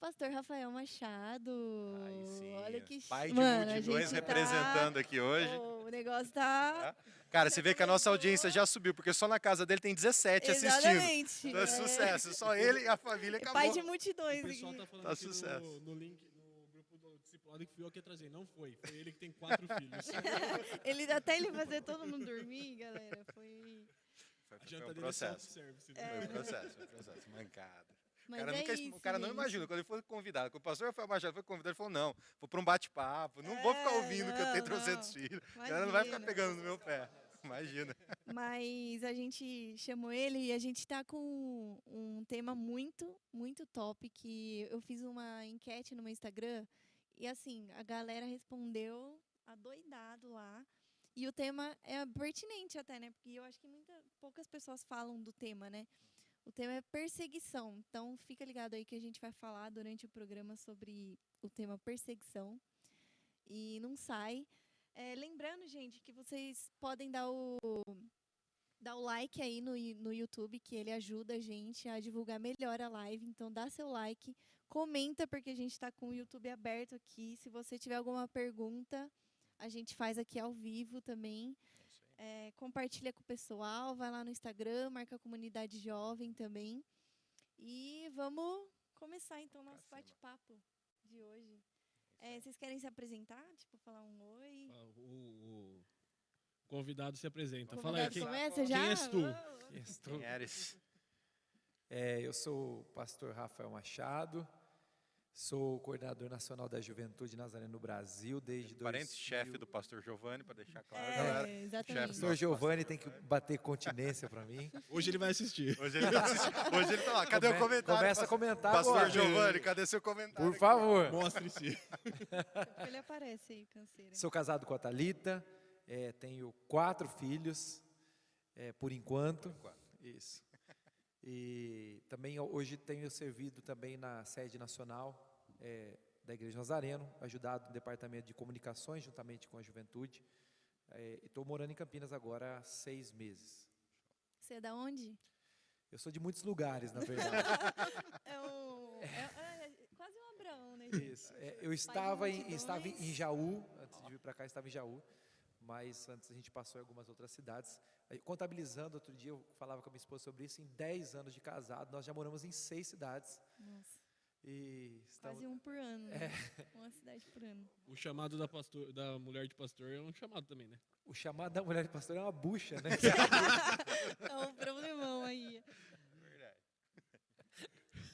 Pastor Rafael Machado. Aí sim. Olha que Pai de Mano, multidões tá- representando aqui hoje. O negócio tá. Cara, você vê que a nossa audiência já subiu, porque só na casa dele tem 17 assistindo. Exatamente. Então é sucesso. Só ele e a família É acabou. pai de multidões O pessoal tá falando Tá aqui sucesso. no, no link, no grupo do discipulado que fui eu que ia trazer. Não foi. Foi ele que tem quatro filhos. Ele até ele fazer todo mundo dormir, galera. Foi. Foi, A foi janta um dele é processo. É. Foi um processo, foi um processo. Mancada. O Mas cara, é nunca, isso, o cara não imagina, quando ele foi convidado, quando o pastor Rafael Machado foi convidado, ele falou, não, vou para um bate-papo, não vou ficar É, ouvindo que eu tenho não, 300 não. filhos. O cara não vai ficar pegando no meu pé. Imagina. Mas a gente chamou ele e a gente tá com um tema muito, muito top que eu fiz uma enquete no meu Instagram e assim, a galera respondeu adoidado lá. E o tema é pertinente até, né? Porque eu acho que muita, poucas pessoas falam do tema, né? O tema é perseguição. Então fica ligado aí que a gente vai falar durante o programa sobre o tema perseguição. E não sai. É, lembrando, gente, que vocês podem dar o, dar o like aí no, no YouTube, que ele ajuda a gente a divulgar melhor a live. Então dá seu like, comenta, porque a gente está com o YouTube aberto aqui. Se você tiver alguma pergunta, a gente faz aqui ao vivo também. É, compartilha com o pessoal, vai lá no Instagram, marca a comunidade jovem também. E vamos começar então nosso cima. bate-papo de hoje. É, vocês querem se apresentar? Tipo, falar um oi? Ah, O, o convidado se apresenta. O Fala aí, convidado quem, começa já? quem és tu? Quem és tu? Quem eres? É, eu sou o pastor Rafael Machado, sou coordenador nacional da Juventude Nazarena no Brasil desde Parente 2000. chefe do pastor Giovanni, para deixar claro, É, galera. exatamente. Pastor Giovanni tem que bater continência para mim. Hoje ele vai assistir. Hoje ele tá assistindo. Hoje ele tá lá. Cadê o Come- comentário? Começa a pastor- comentar Pastor agora. Giovanni, cadê seu comentário? Por favor. Mostre-se. Ele aparece aí, canseira. Sou casado com a Thalita, é, tenho quatro filhos, é, por enquanto. Isso. E também hoje tenho servido também na sede nacional é, da Igreja Nazareno, ajudado no departamento de comunicações juntamente com a juventude. É, Estou morando em Campinas agora há seis meses. Você é da onde? Eu sou de muitos lugares, na verdade. É, um, é, é quase um Abraão, né? Isso. É, eu estava em, estava em Jaú, antes de vir para cá, estava em Jaú, mas antes a gente passou em algumas outras cidades. Contabilizando, outro dia eu falava com a minha esposa sobre isso, em 10 anos de casado, nós já moramos em seis cidades. Nossa, E estamos, quase um por ano. né? Uma cidade por ano. O chamado da, pastor, da mulher de pastor é um chamado também, né? O chamado da mulher de pastor é uma bucha, né? É um problemão aí. Verdade.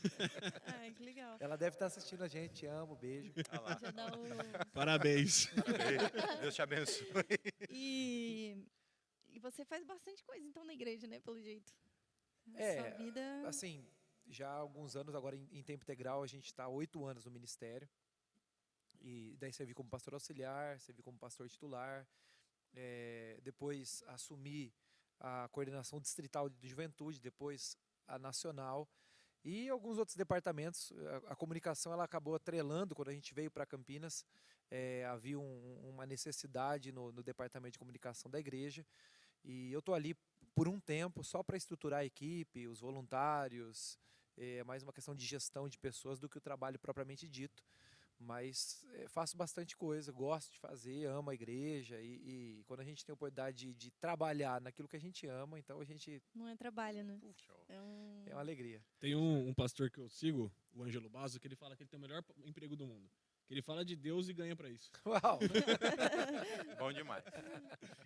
Ai, que legal. Ela deve estar assistindo a gente, te amo, beijo. Olha lá. Já dá o... Parabéns. Deus te abençoe. E, e você faz bastante coisa, então, na igreja, né? Pelo jeito. É, Sua vida... Assim, já há alguns anos, agora em, em tempo integral, a gente está oito anos no ministério. E daí servi como pastor auxiliar, servi como pastor titular. eh, depois assumi a coordenação distrital de juventude, depois a nacional e alguns outros departamentos. A, a comunicação ela acabou atrelando quando a gente veio para Campinas. eh, havia um- uma necessidade no, no departamento de comunicação da igreja. E eu estou ali por um tempo só para estruturar a equipe, os voluntários, é mais uma questão de gestão de pessoas do que o trabalho propriamente dito. Mas é, faço bastante coisa, gosto de fazer, amo a igreja e, e quando a gente tem a oportunidade de, de trabalhar naquilo que a gente ama, então a gente Não é trabalho, né? É um... é uma alegria. Tem um, um pastor que eu sigo, o Ângelo Basso, que ele fala que ele tem o melhor emprego do mundo. Que ele fala de Deus e ganha pra isso. Uau! Bom demais.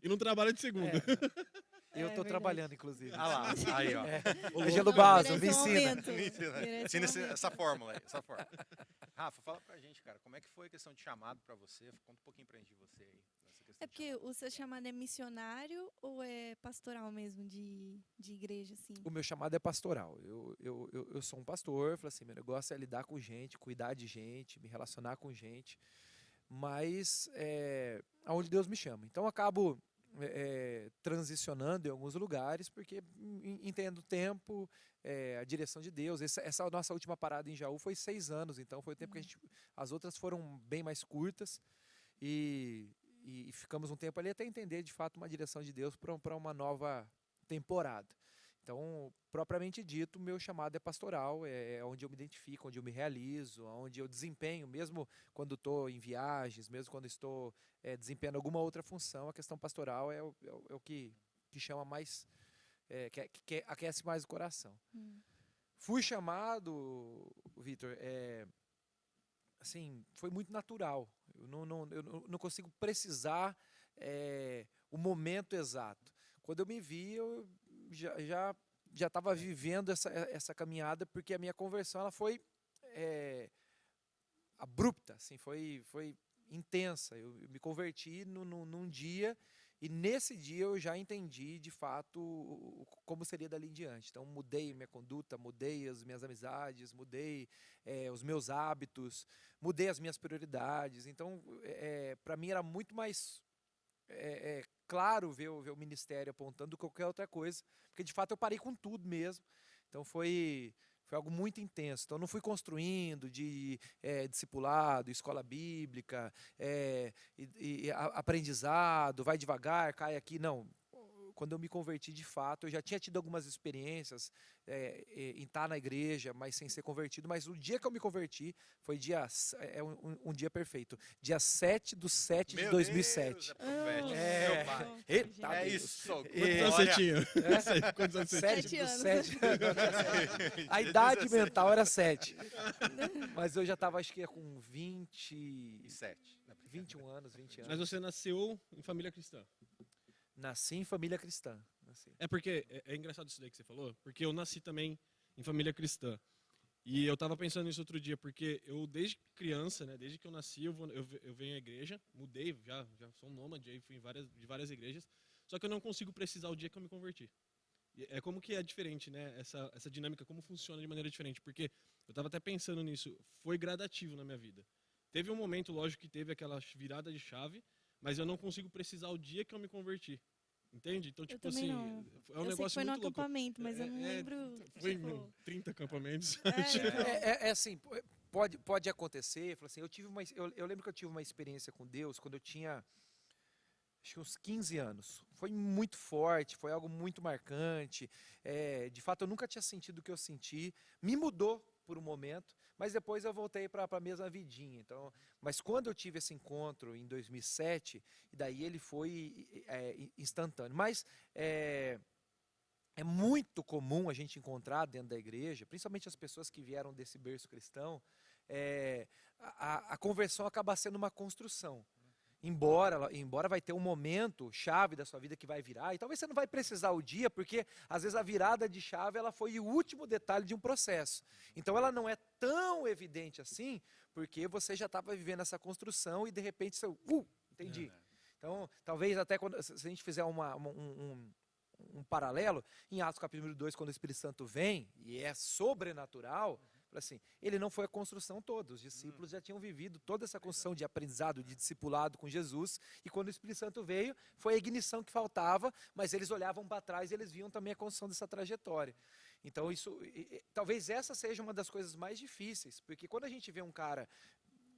E não trabalha de segunda. Eu É estou verdade. trabalhando, inclusive. Ah lá, aí, ó. Ângelo Não, Basso, merece me ensina. Me ensina. Ensina esse- essa fórmula aí, essa fórmula. Rafa, fala pra gente, cara, como é que foi a questão de chamado pra você? Conta um pouquinho pra gente de você aí. É porque o seu chamado é missionário ou é pastoral mesmo, de, de igreja, assim? O meu chamado é pastoral. Eu, eu, eu, eu sou um pastor, falo assim, meu negócio é lidar com gente, cuidar de gente, me relacionar com gente, mas é aonde Deus me chama. Então eu acabo é, transicionando em alguns lugares, porque en- entendo o tempo, é, a direção de Deus. Essa, essa nossa última parada em Jaú foi seis anos, então foi o tempo que a gente. As outras foram bem mais curtas e, e ficamos um tempo ali até entender de fato uma direção de Deus para uma nova temporada. Então, propriamente dito, meu chamado é pastoral, é, é onde eu me identifico, onde eu me realizo, onde eu desempenho, mesmo quando estou em viagens, mesmo quando estou é, desempenhando alguma outra função, a questão pastoral é o, é o, é o que, que chama mais, é, que, que, aquece mais o coração. Hum. Fui chamado, Vitor, é, assim, foi muito natural. Eu não, não, eu não consigo precisar o momento exato. Quando eu me vi, eu já já já estava vivendo essa, essa caminhada porque a minha conversão ela foi é, abrupta, assim, foi foi intensa. Eu, eu me converti no, no, num dia e nesse dia eu já entendi de fato como seria dali em diante. Então mudei minha conduta, mudei as minhas amizades, mudei é, os meus hábitos, mudei as minhas prioridades. Então é, para mim era muito mais é, é, claro ver, ver o ministério apontando do que qualquer outra coisa, porque de fato eu parei com tudo mesmo. Então foi foi algo muito intenso. Então, não fui construindo de é, discipulado, escola bíblica, é, e, e, aprendizado, vai devagar, cai aqui. Não, quando eu me converti de fato, eu já tinha tido algumas experiências é, em estar na igreja, mas sem ser convertido. Mas o dia que eu me converti foi dia, é um, um dia perfeito. Dia 7 de 7 Meu de 2007. Deus, é profético, É. pai. Eita, É isso. Quantos É. anos você tinha? É? Quantos anos você tinha? Sete Sete do anos. sete. A idade mental era 7. Mas eu já estava, acho que com 20, E sete. né? 21 anos, 20 Mas anos. você nasceu em família cristã. Nasci em família cristã. Nasci. É porque é, é engraçado isso daí que você falou, porque eu nasci também em família cristã. E eu tava pensando nisso outro dia, porque eu desde criança, né, desde que eu nasci, eu, vou, eu, eu venho à igreja, mudei, já, já sou um nômade, aí fui em várias, de várias igrejas, só que eu não consigo precisar o dia que eu me converti. E É como que é diferente, né, essa, essa dinâmica, como funciona de maneira diferente, porque eu tava até pensando nisso, foi gradativo na minha vida. Teve um momento, lógico, que teve aquela virada de chave, mas eu não consigo precisar o dia que eu me converti. Entende? Então, tipo também assim, não. é um eu sei que negócio foi no muito louco. acampamento, mas eu não É, é, lembro. Foi tipo, em 30 acampamentos. é. É, é- é assim, po- pode, pode acontecer. Assim, eu, tive uma, eu, eu lembro que eu tive uma experiência com Deus quando eu tinha acho que uns 15 anos. Foi muito forte, foi algo muito marcante. É, de fato, eu nunca tinha sentido o que eu senti. Me mudou por um momento, mas depois eu voltei para a mesma vidinha. Então, mas quando eu tive esse encontro em 2007, e daí ele foi é, instantâneo. Mas é, é muito comum a gente encontrar dentro da igreja, principalmente as pessoas que vieram desse berço cristão, é, a, a conversão acaba sendo uma construção. Embora, embora vai ter um momento chave da sua vida que vai virar, e talvez você não vai precisar o dia, porque às vezes a virada de chave ela foi o último detalhe de um processo. Então ela não é tão evidente assim, porque você já estava vivendo essa construção e de repente você, uh, entendi. Então, talvez até quando, se a gente fizer uma- uma- um, um- um paralelo, em Atos capítulo 2, quando o Espírito Santo vem, e é sobrenatural, assim, ele não foi a construção toda, os discípulos já tinham vivido toda essa construção de aprendizado, de discipulado com Jesus, e quando o Espírito Santo veio, foi a ignição que faltava, mas eles olhavam para trás e eles viam também a construção dessa trajetória. Então, isso, e- talvez essa seja uma das coisas mais difíceis, porque quando a gente vê um cara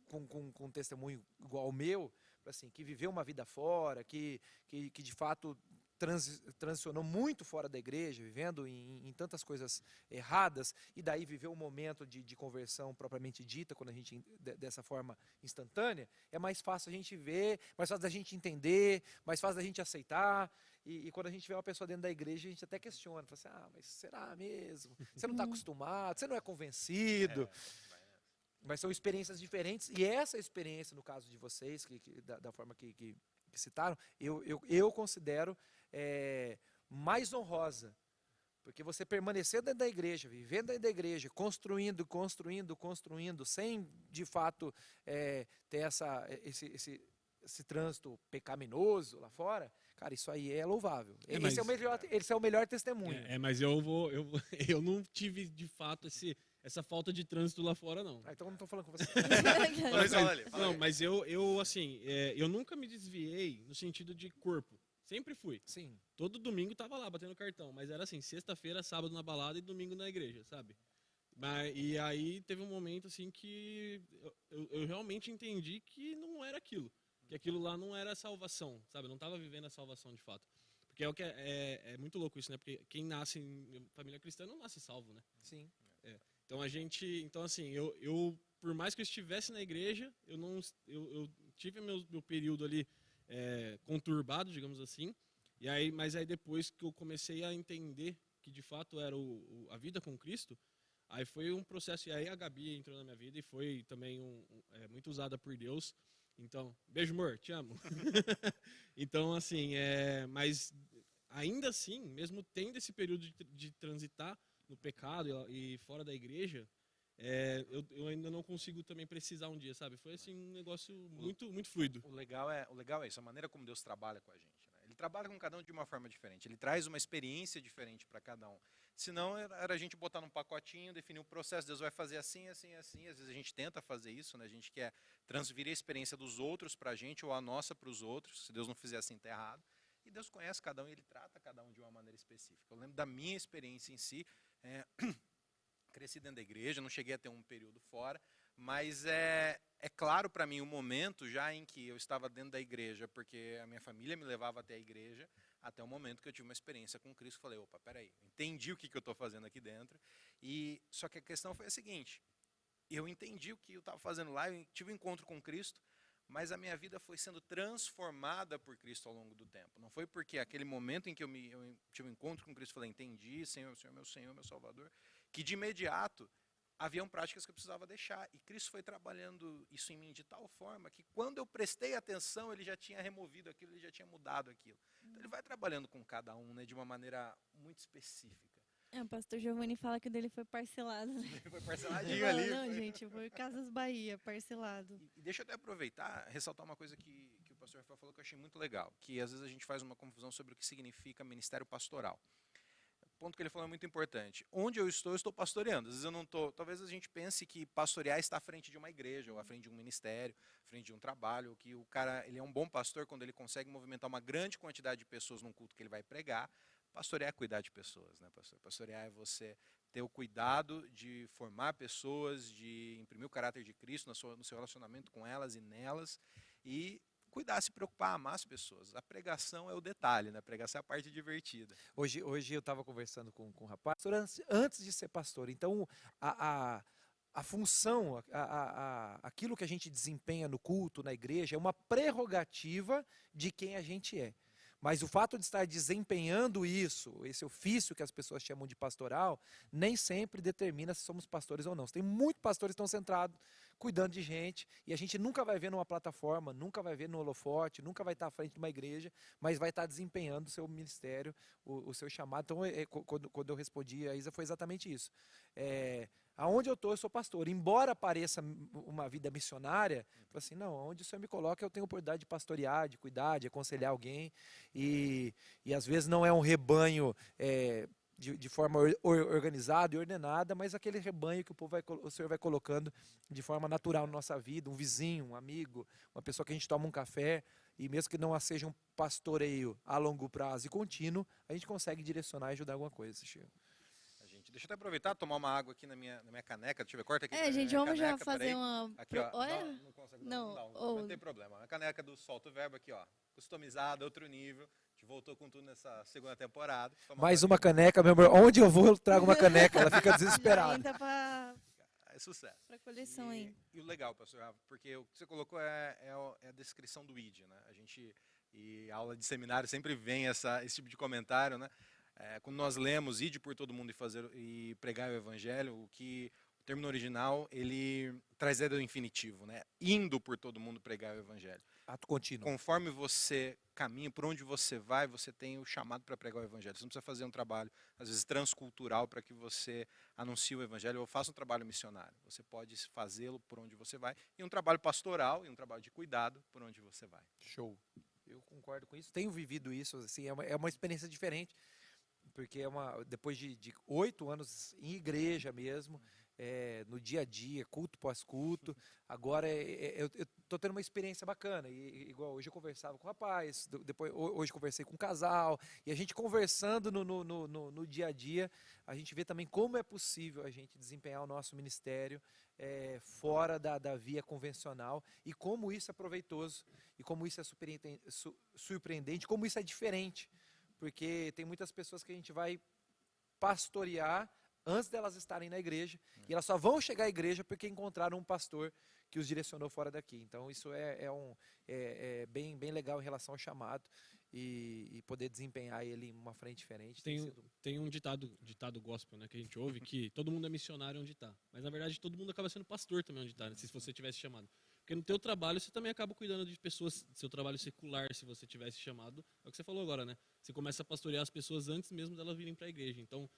com, com, com um testemunho igual ao meu, assim, que viveu uma vida fora, que, que, que de fato transi- transicionou muito fora da igreja, vivendo em, em tantas coisas erradas, e daí viveu um momento de, de conversão propriamente dita, quando a gente, de- dessa forma instantânea, é mais fácil a gente ver, mais fácil da gente entender, mais fácil da gente aceitar. E, e quando a gente vê uma pessoa dentro da igreja, a gente até questiona, fala assim, ah, mas será mesmo? Você não está Uhum. acostumado, você não é convencido. Mas são experiências diferentes, e essa experiência, no caso de vocês, que, que- da, da forma que, que- que citaram, eu, eu, eu considero é, mais honrosa. Porque você permanecer dentro da igreja, vivendo dentro da igreja, construindo, construindo, construindo, sem de fato é, ter essa, esse, esse, esse trânsito pecaminoso lá fora, cara, isso aí é louvável. É, esse, é o mas- melhor, esse é o melhor testemunho. É, é, mas eu vou, eu, eu não tive de fato esse, essa falta de trânsito lá fora, não. Ah, então eu não estou falando com você. Mas ali, fala não, mas eu, eu assim, é, eu nunca me desviei no sentido de corpo. Sempre fui. Sim. Todo domingo tava lá batendo cartão, mas era assim, sexta-feira, sábado na balada e domingo na igreja, sabe? Mas, e aí teve um momento assim que eu, eu- eu realmente entendi que não era aquilo. Que aquilo lá não era salvação, sabe? Eu não tava vivendo a salvação de fato. Porque é o que é, é, é muito louco isso, né? Porque quem nasce em família cristã não nasce salvo, né? Sim. Então a gente, então assim, eu, eu por mais que eu estivesse na igreja, eu não, eu, eu tive meu, meu período ali é, conturbado, digamos assim. E aí, mas aí depois que eu comecei a entender que de fato era o, o, a vida com Cristo, aí foi um processo. E aí a Gabi entrou na minha vida e foi também um, um, é, muito usada por Deus. Então, beijo, amor, te amo. então, assim, é, mas ainda assim, mesmo tendo esse período de, de transitar no pecado e, e fora da igreja, é, eu, eu, ainda não consigo também precisar um dia, sabe? Foi assim um negócio muito, muito fluido. O legal é, o legal é isso, a maneira como Deus trabalha com a gente. Né? Ele trabalha com cada um de uma forma diferente. Ele traz uma experiência diferente para cada um. Senão era a gente botar num pacotinho, definir um processo. Deus vai fazer assim, assim, assim. Às vezes a gente tenta fazer isso, né? A gente quer transferir a experiência dos outros para a gente ou a nossa para os outros. Se Deus não fizer assim, está errado. E Deus conhece cada um e Ele trata cada um de uma maneira específica. Eu lembro da minha experiência em si. É, cresci dentro da igreja, não cheguei a ter um período fora, mas é, é claro para mim o momento já em que eu estava dentro da igreja, porque a minha família me levava até a igreja, até o momento que eu tive uma experiência com Cristo, falei, opa, peraí, entendi o que, que eu estou fazendo aqui dentro, e só que a questão foi a seguinte, eu entendi o que eu estava fazendo lá, eu tive um encontro com Cristo, mas a minha vida foi sendo transformada por Cristo ao longo do tempo. Não foi porque aquele momento em que eu, me, eu tive um encontro com Cristo, falei, entendi, Senhor, Senhor, meu Senhor, meu Salvador, que de imediato haviam práticas que eu precisava deixar. E Cristo foi trabalhando isso em mim de tal forma que quando eu prestei atenção, ele já tinha removido aquilo, ele já tinha mudado aquilo. Então ele vai trabalhando com cada um né, de uma maneira muito específica. É, o pastor Giovanni fala que o dele foi parcelado. Né? foi parceladinho ali. Não, gente, foi Casas Bahia, parcelado. E, e, deixa eu até aproveitar, ressaltar uma coisa que, que o pastor Rafael falou que eu achei muito legal, que às vezes a gente faz uma confusão sobre o que significa ministério pastoral ponto que ele falou é muito importante. Onde eu estou, eu estou pastoreando. Às vezes eu não estou. Talvez a gente pense que pastorear está à frente de uma igreja, ou à frente de um ministério, à frente de um trabalho, que o cara ele é um bom pastor quando ele consegue movimentar uma grande quantidade de pessoas num culto que ele vai pregar. Pastorear é cuidar de pessoas, né, pastor? Pastorear é você ter o cuidado de formar pessoas, de imprimir o caráter de Cristo no seu, relacionamento com elas e nelas, e cuidar, se preocupar, amar as pessoas. A pregação é o detalhe, né? A pregação é a parte divertida. Hoje, hoje eu estava conversando com, com um rapaz, antes de ser pastor. Então, a, a, a função, a, a, aquilo que a gente desempenha no culto, na igreja, é uma prerrogativa de quem a gente é. Mas o fato de estar desempenhando isso, esse ofício que as pessoas chamam de pastoral, nem sempre determina se somos pastores ou não. Tem muitos pastores que estão centrados cuidando de gente, e a gente nunca vai ver numa plataforma, nunca vai ver no holofote, nunca vai estar à frente de uma igreja, mas vai estar desempenhando o seu ministério, o, o seu chamado. Então, é, quando, quando eu respondi a Isa, foi exatamente isso. É, aonde eu estou, eu sou pastor. Embora pareça uma vida missionária, assim, não, onde o Senhor me coloca, eu tenho oportunidade de pastorear, de cuidar, de aconselhar alguém, e, e às vezes não é um rebanho... É, de, de forma or, organizada e ordenada, mas aquele rebanho que o, povo vai, o Senhor vai colocando de forma natural na nossa vida, um vizinho, um amigo, uma pessoa que a gente toma um café, e mesmo que não seja um pastoreio a longo prazo e contínuo, a gente consegue direcionar e ajudar alguma coisa, Chico. Deixa eu até aproveitar tomar uma água aqui na minha, na minha caneca. Deixa eu ver, corta aqui. É, gente, vamos caneca, já fazer uma. Aqui, ó. Olha. Não, não consegue. Não, não, não, não tem problema. A caneca do Solto Verbo aqui, ó. Customizada, outro nível voltou com tudo nessa segunda temporada. Mais uma caneca, meu amor. Onde eu vou, eu trago uma caneca. Ela fica desesperada. pra... É sucesso. Pra coleção e, aí. E o legal, pastor, porque o que você colocou é, é, é a descrição do ID, né? A gente, e a aula de seminário sempre vem essa, esse tipo de comentário, né? É, quando nós lemos ide por todo mundo e fazer e pregar o evangelho, o que o termo original ele traz do infinitivo, né? Indo por todo mundo pregar o evangelho. Ato contínuo. Conforme você caminha, por onde você vai, você tem o chamado para pregar o evangelho. Você não precisa fazer um trabalho, às vezes, transcultural para que você anuncie o evangelho ou faça um trabalho missionário. Você pode fazê-lo por onde você vai. E um trabalho pastoral e um trabalho de cuidado por onde você vai. Show. Eu concordo com isso. Tenho vivido isso, assim, é uma, é uma experiência diferente porque é uma depois de oito anos em igreja mesmo é, no dia a dia, culto pós culto. Agora é, é, eu estou tendo uma experiência bacana. E, igual hoje eu conversava com o rapaz, depois hoje conversei com um casal, e a gente conversando no, no, no, no, dia a dia, a gente vê também como é possível a gente desempenhar o nosso ministério é, fora da, da via convencional e como isso é proveitoso e como isso é surpreendente, como isso é diferente porque tem muitas pessoas que a gente vai pastorear antes delas estarem na igreja, e elas só vão chegar à igreja porque encontraram um pastor que os direcionou fora daqui. Então isso é, é um, é, é bem, bem legal em relação ao chamado e, e poder desempenhar ele em uma frente diferente. Tem, sido... tem um ditado, ditado gospel né, que a gente ouve que todo mundo é missionário onde está. Mas na verdade todo mundo acaba sendo pastor também onde está, né, se você tivesse chamado. Porque no teu trabalho você também acaba cuidando de pessoas, seu trabalho secular, se você tivesse chamado. É o que você falou agora, né? Você começa a pastorear as pessoas antes mesmo delas virem para a igreja. Então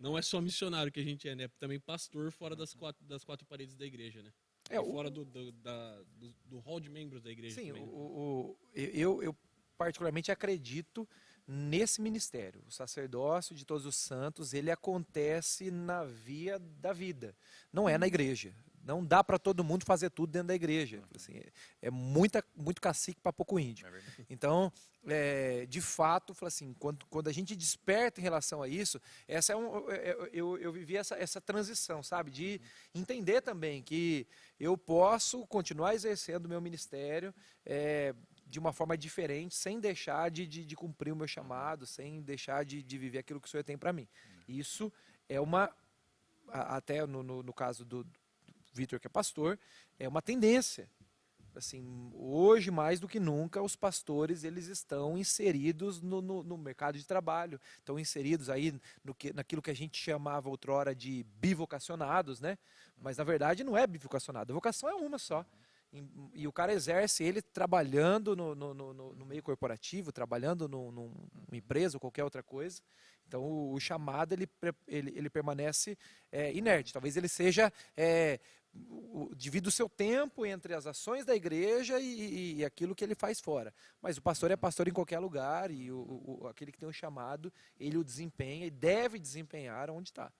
não é só missionário que a gente é, né? Também pastor fora das quatro, das quatro paredes da igreja, né? É, fora do, do, da, do, do hall de membros da igreja. Sim, também, o, o, eu, eu particularmente acredito nesse ministério. O sacerdócio de todos os santos, ele acontece na via da vida, não é na igreja. Não dá para todo mundo fazer tudo dentro da igreja. Assim, é, muita, muito cacique para pouco índio. É então, é, de fato, assim, quando, quando a gente desperta em relação a isso, essa é um, é, é, eu, eu vivi essa, essa transição, sabe? De entender também que eu posso continuar exercendo o meu ministério, é, de uma forma diferente, sem deixar de, de, de cumprir o meu chamado, sem deixar de, de, viver aquilo que o Senhor tem para mim. Isso é uma, até no, no, no caso do Vitor, que é pastor, é uma tendência. Assim, hoje, mais do que nunca, os pastores eles estão inseridos no, no, no mercado de trabalho, estão inseridos aí no que, naquilo que a gente chamava outrora de bivocacionados, né? Mas na verdade não é bivocacionado, a vocação é uma só. E, o cara exerce ele trabalhando no, no, meio corporativo, trabalhando numa empresa ou qualquer outra coisa. Então o, o chamado ele, ele, ele permanece é, inerte. Talvez ele seja é, divide o seu tempo entre as ações da igreja e, e, aquilo que ele faz fora. Mas o pastor é pastor em qualquer lugar e o, o aquele que tem o chamado ele o desempenha e deve desempenhar onde está.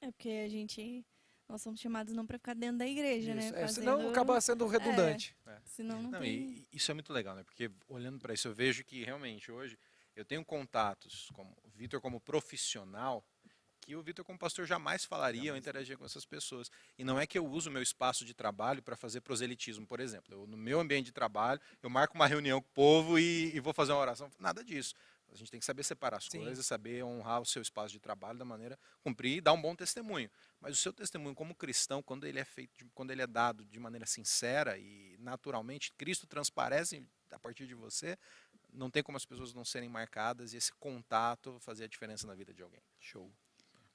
É porque a gente nós somos chamados não para ficar dentro da igreja, né? isso. né? É, Fazendo... Senão acaba sendo redundante. É, é. Senão não, não tem... isso é muito legal, né? Porque olhando para isso, eu vejo que realmente hoje eu tenho contatos como o Vitor como profissional que o Vitor como pastor jamais falaria ou interagia com essas pessoas. E não é que eu uso o meu espaço de trabalho para fazer proselitismo, por exemplo. Eu, no meu ambiente de trabalho, eu marco uma reunião com o povo e, e vou fazer uma oração. Nada disso. A gente tem que saber separar as Sim. coisas, saber honrar o seu espaço de trabalho da maneira cumprir e dar um bom testemunho. Mas o seu testemunho como cristão, quando ele é feito, quando ele é dado de maneira sincera e naturalmente, Cristo transparece a partir de você, não tem como as pessoas não serem marcadas e esse contato fazer a diferença na vida de alguém. Show.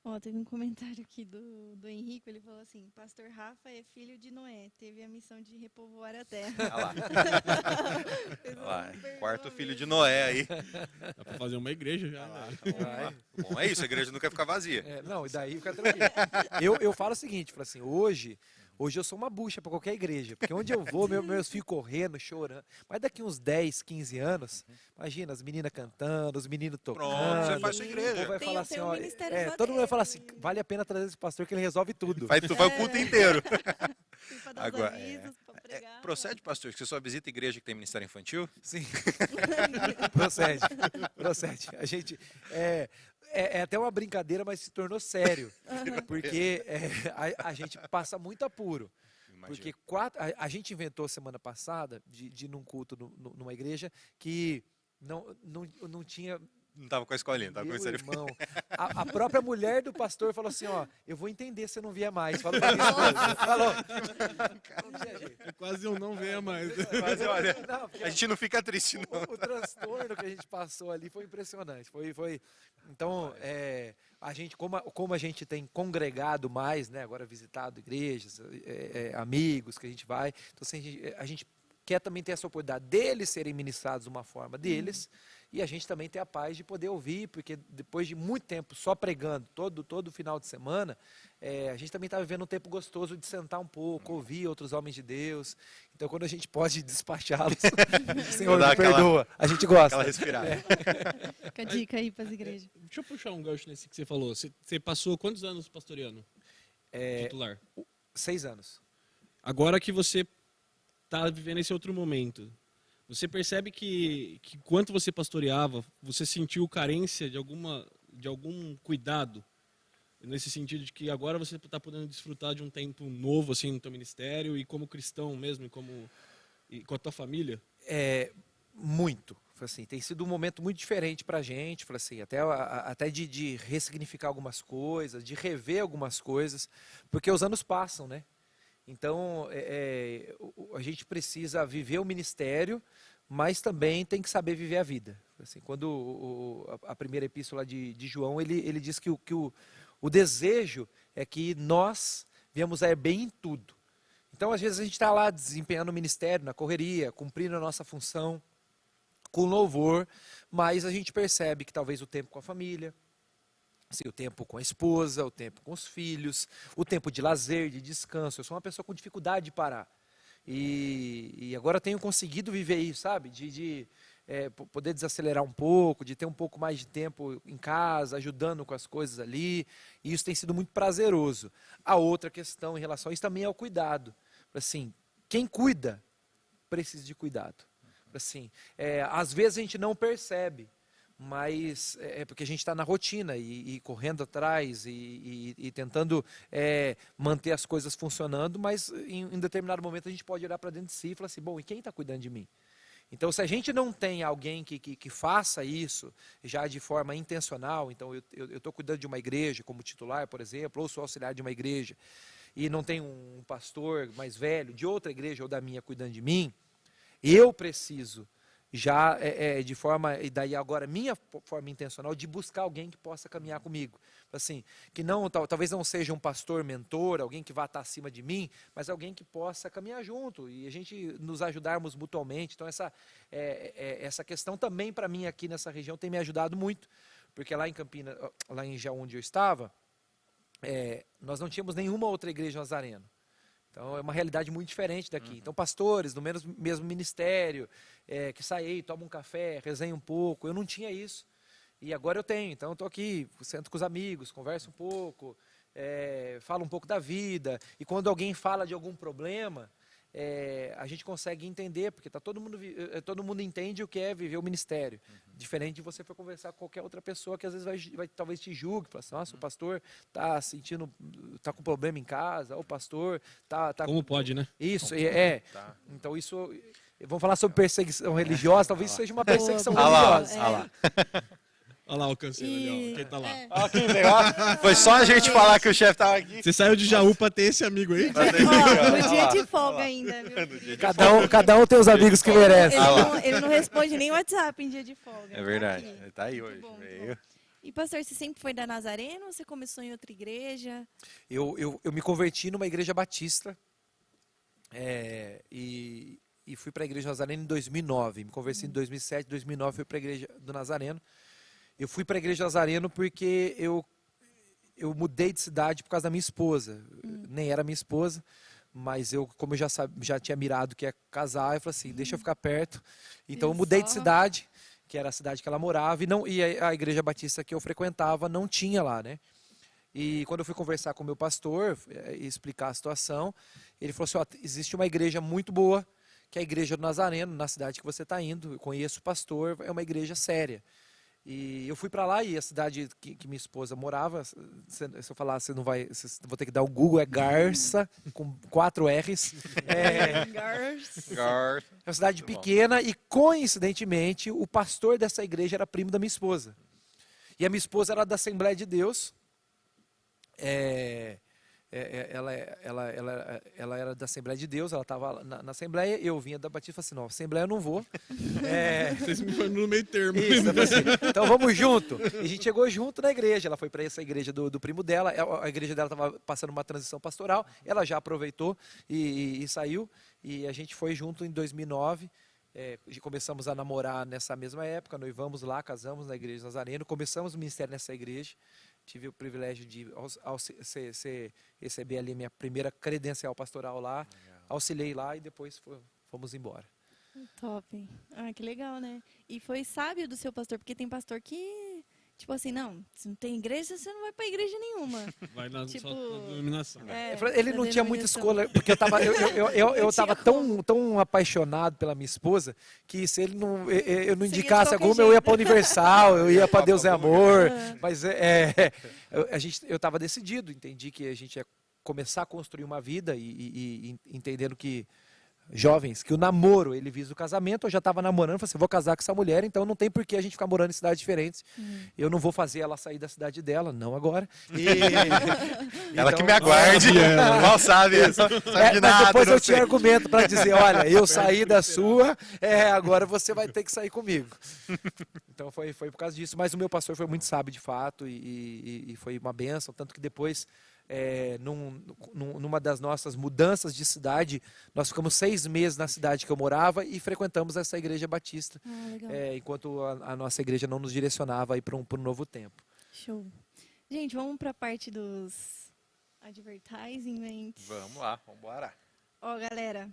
Ó, teve um comentário aqui do, do Henrique, ele falou assim, Pastor Rafa é filho de Noé, teve a missão de repovoar a terra. Olha lá. Olha lá. Quarto filho de Noé aí. Dá para fazer uma igreja já. Né? Bom, bom, é isso, a igreja nunca fica vazia. É, não, e daí fica tranquilo. Eu, eu falo o seguinte, falo assim, hoje Hoje eu sou uma bucha para qualquer igreja, porque onde eu vou, meu, meus filhos correndo, chorando. Mas daqui uns 10, 15 anos, imagina as meninas cantando, os meninos tocando. Pronto, você faz sua igreja. vai falar assim, ó, é, todo mundo vai falar assim, vale a pena trazer esse pastor que ele resolve tudo. Vai, tu vai o culto inteiro. Agora, é, é, procede, pastor, que você só visita igreja que tem ministério infantil? Sim. procede, procede. A gente, é, é, é, até uma brincadeira, mas se tornou sério. Porque é, a, a, gente passa muito apuro. Imagina. Porque quatro, a, a, gente inventou semana passada, de, de num culto no, no, numa igreja, que não, não, não tinha não estava com a escolinha, estava com o irmão. A, a, própria mulher do pastor falou assim, ó, eu vou entender se eu não vier mais. Falou. falou. É quase eu não venha mais. Quase, olha, não, a gente não fica triste, não. O, o, transtorno que a gente passou ali foi impressionante. Foi, foi, então, é, a gente, como a, como a gente tem congregado mais, né, agora visitado igrejas, é, é, amigos que a gente vai, então assim, a, gente, a gente quer também ter essa oportunidade deles serem ministrados de uma forma deles, uhum e a gente também ter a paz de poder ouvir, porque depois de muito tempo só pregando, todo, todo final de semana, é, a gente também está vivendo um tempo gostoso de sentar um pouco, ouvir outros homens de Deus. Então, quando a gente pode despachá-los, Senhor, me aquela, perdoa, a gente gosta. Aquela respirada. É. Fica a dica aí para as igrejas. Deixa eu puxar um gancho nesse que você falou. Você, você passou quantos anos pastoreando? É, titular? Seis anos. Agora que você está vivendo esse outro momento, você percebe que, que quanto você pastoreava, você sentiu carência de alguma de algum cuidado nesse sentido de que agora você está podendo desfrutar de um tempo novo assim no teu ministério e como cristão mesmo e como e com a tua família? É muito. Assim, tem sido um momento muito diferente para a gente, assim, até, até de, de ressignificar algumas coisas, de rever algumas coisas, porque os anos passam, né? Então, é, é, a gente precisa viver o ministério, mas também tem que saber viver a vida. Assim, quando o- a primeira epístola de, de João, ele, ele diz que, o, que o, o desejo é que nós viemos a ir bem em tudo. Então, às vezes, a gente está lá desempenhando o ministério, na correria, cumprindo a nossa função, com louvor, mas a gente percebe que talvez o tempo com a família, assim, o tempo com a esposa, o tempo com os filhos, o tempo de lazer, de descanso. Eu sou uma pessoa com dificuldade de parar. E, e agora tenho conseguido viver isso, sabe? De, de, é, po- poder desacelerar um pouco, de ter um pouco mais de tempo em casa, ajudando com as coisas ali. E isso tem sido muito prazeroso. A outra questão em relação a isso também é o cuidado. Assim, quem cuida precisa de cuidado. Assim, é, às vezes a gente não percebe, mas é é porque a gente está na rotina e, e correndo atrás e, e- e tentando é, manter as coisas funcionando, mas em, em determinado momento a gente pode olhar para dentro de si e falar assim, bom, e quem está cuidando de mim? Então, se a gente não tem alguém que, que, que faça isso já de forma intencional, então eu estou cuidando de uma igreja como titular, por exemplo, ou sou auxiliar de uma igreja, e não tem um pastor mais velho de outra igreja ou da minha cuidando de mim, eu preciso já é, é, de forma e daí agora minha fo- forma intencional de buscar alguém que possa caminhar comigo. Assim que não tal- talvez não seja um pastor mentor alguém que vá estar acima de mim mas alguém que possa caminhar junto e a gente nos ajudarmos mutuamente então essa é, é, essa questão também para mim aqui nessa região tem me ajudado muito porque lá em Campinas lá em Jaú onde eu estava é, nós não tínhamos nenhuma outra igreja nazareno então é uma realidade muito diferente daqui. Então pastores do menos, mesmo ministério, é, que saem, tomam um café, resenham um pouco. Eu não tinha isso. E agora eu tenho. Então eu estou aqui, sento com os amigos, converso um pouco, é, falo um pouco da vida. E quando alguém fala de algum problema, é, a gente consegue entender, porque tá todo, mundo, vi- eh, todo mundo entende o que é viver o ministério. Diferente de você for conversar com qualquer outra pessoa que às vezes vai, vai talvez te julgue, fala assim, nossa, o pastor está sentindo, está com problema em casa, ou o pastor está tá Como com- pode, né? Isso, é, é. Tá. Então isso, vamos falar sobre perseguição religiosa, talvez isso seja uma perseguição boa. Ah lá, religiosa. ah lá. Olha lá o ali, E- ó. Quem tá lá? é. Ó, que legal. Foi só a gente falar que o chefe tava aqui. Você saiu de Jaú pra ter esse amigo aí? Ó, no dia de folga ainda, viu? Cada um, cada um tem os amigos que merece. Ele Ah não, ele não responde nem WhatsApp em dia de folga. É Tá verdade. aqui. Ele tá aí hoje. bom, veio. E pastor, você sempre foi da Nazareno ou você começou em outra igreja? Eu, eu, eu me converti numa igreja batista é, e, e fui para a igreja Nazareno em 2009. Me converti em 2007, 2009 fui para a igreja do Nazareno. Eu fui para a igreja Nazareno porque eu eu mudei de cidade por causa da minha esposa. Nem era minha esposa, mas eu, como eu já, já tinha mirado que ia casar, eu falei assim, deixa eu ficar perto. Então eu Viu mudei de cidade, que era a cidade que ela morava, e, não, e a, a igreja batista que eu frequentava não tinha lá, né? E quando eu fui conversar com o meu pastor eh, e explicar a situação, ele falou assim: ó, existe uma igreja muito boa, que é a igreja do Nazareno, na cidade que você está indo. Eu conheço o pastor, é uma igreja séria. E eu fui para lá e a cidade que, que minha esposa morava, se, se eu falar, você não vai, você, vou ter que dar o Google, é Garça, com quatro R's. É, Girls. Gar- é uma cidade Muito bom. pequena e, coincidentemente, o pastor dessa igreja era primo da minha esposa. E a minha esposa era da Assembleia de Deus. É, é, é, ela, ela, ela, ela era da Assembleia de Deus, ela estava na, na Assembleia, eu vinha da Batista e falei assim, não, Assembleia eu não vou. É, Vocês me foram no meio termo. isso, assim, então vamos junto. E a gente chegou junto na igreja. Ela foi para essa igreja do, do primo dela. Ela- A igreja dela estava passando uma transição pastoral. Ela já aproveitou e, e- e saiu. E a gente foi junto em 2009. É, começamos a namorar nessa mesma época. Noivamos lá, casamos na igreja Nazareno. Começamos o ministério nessa igreja. Tive o privilégio de auxi- ser- ser- receber ali minha primeira credencial pastoral lá. Auxiliei lá e depois fo- fomos embora. Top. Ah, que legal, né? E foi sábio do seu pastor, porque tem pastor que, tipo assim, não, se não tem igreja, você não vai pra igreja nenhuma. Vai na, Tipo, denominação. É, falei, Ele não tinha muita escolha, porque eu tava, eu, eu, eu, eu, eu tão, tão apaixonado pela minha esposa que se ele não, eu, eu não indicasse alguma, eu ia para Universal, eu ia para Deus é Amor. Ah. Mas é, é, eu, a gente, eu estava decidido, entendi que a gente ia começar a construir uma vida e, e- e entendendo que jovens que o namoro ele visa o casamento. Eu já estava namorando, falei assim, vou casar com essa mulher, então não tem por que a gente ficar morando em cidades diferentes. Hum. Eu não vou fazer ela sair da cidade dela, não agora. E- Ela que então- me aguarde. Mal sabe, sabe É, de mas nada. depois eu tinha argumento para dizer, olha, eu saí da sua, é, agora você vai ter que sair comigo. Então foi, foi por causa disso. Mas o meu pastor foi muito sábio de fato e, e- e foi uma benção, tanto que depois, é, num- num- numa das nossas mudanças de cidade, nós ficamos seis meses na cidade que eu morava e frequentamos essa igreja batista, Ah, é, enquanto a, a nossa igreja não nos direcionava para um, pra um novo tempo. Show. Gente, vamos para a parte dos advertisements. Vamos lá, vamos embora. Ó, galera.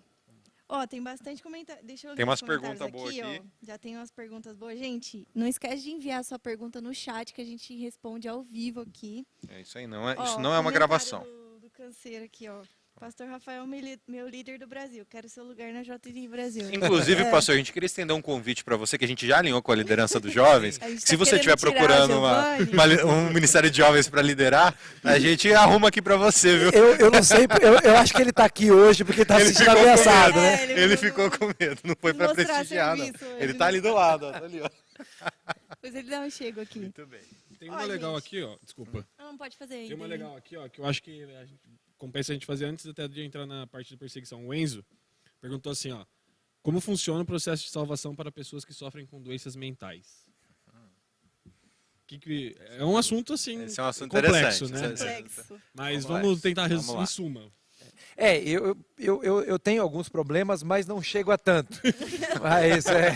Ó, tem bastante comentário. Deixa eu Tem umas perguntas boas aqui. Já tem umas perguntas boas. Gente, não esquece de enviar sua pergunta no chat que a gente responde ao vivo aqui. É isso aí, não é, Ó, isso não é uma gravação. Do, do canseiro aqui, ó. Pastor Rafael, meu líder do Brasil. Quero seu lugar na JTI Brasil. Inclusive, É. pastor, a gente queria estender um convite para você, que a gente já alinhou com a liderança dos jovens. Gente Se tá você estiver procurando uma- uma um ministério de jovens para liderar, a gente arruma aqui para você, viu? Eu, eu não sei, eu, eu acho que ele está aqui hoje porque está sentindo ficou com ameaçado, medo. né? É, ele Ele ficou- ficou com medo, não foi para prestigiar, não. Ele tá né? ali do lado, ó, tá ali, ó. Depois ele dá um chego aqui. Muito bem. Tem uma legal gente. aqui, ó. Desculpa. Não, pode fazer aí. Tem uma legal aqui, ó, que eu acho que a gente, compensa a gente fazer antes até de entrar na parte de perseguição. O Enzo perguntou assim, ó. Como funciona o processo de salvação para pessoas que sofrem com doenças mentais? Que que- é um assunto assim Esse é um assunto complexo, interessante. né? É- Complexo. Mas Vamos vamos, tentar res- Vamos lá. em suma. É, eu, eu, eu, eu tenho alguns problemas, mas não chego a tanto. Mas, é,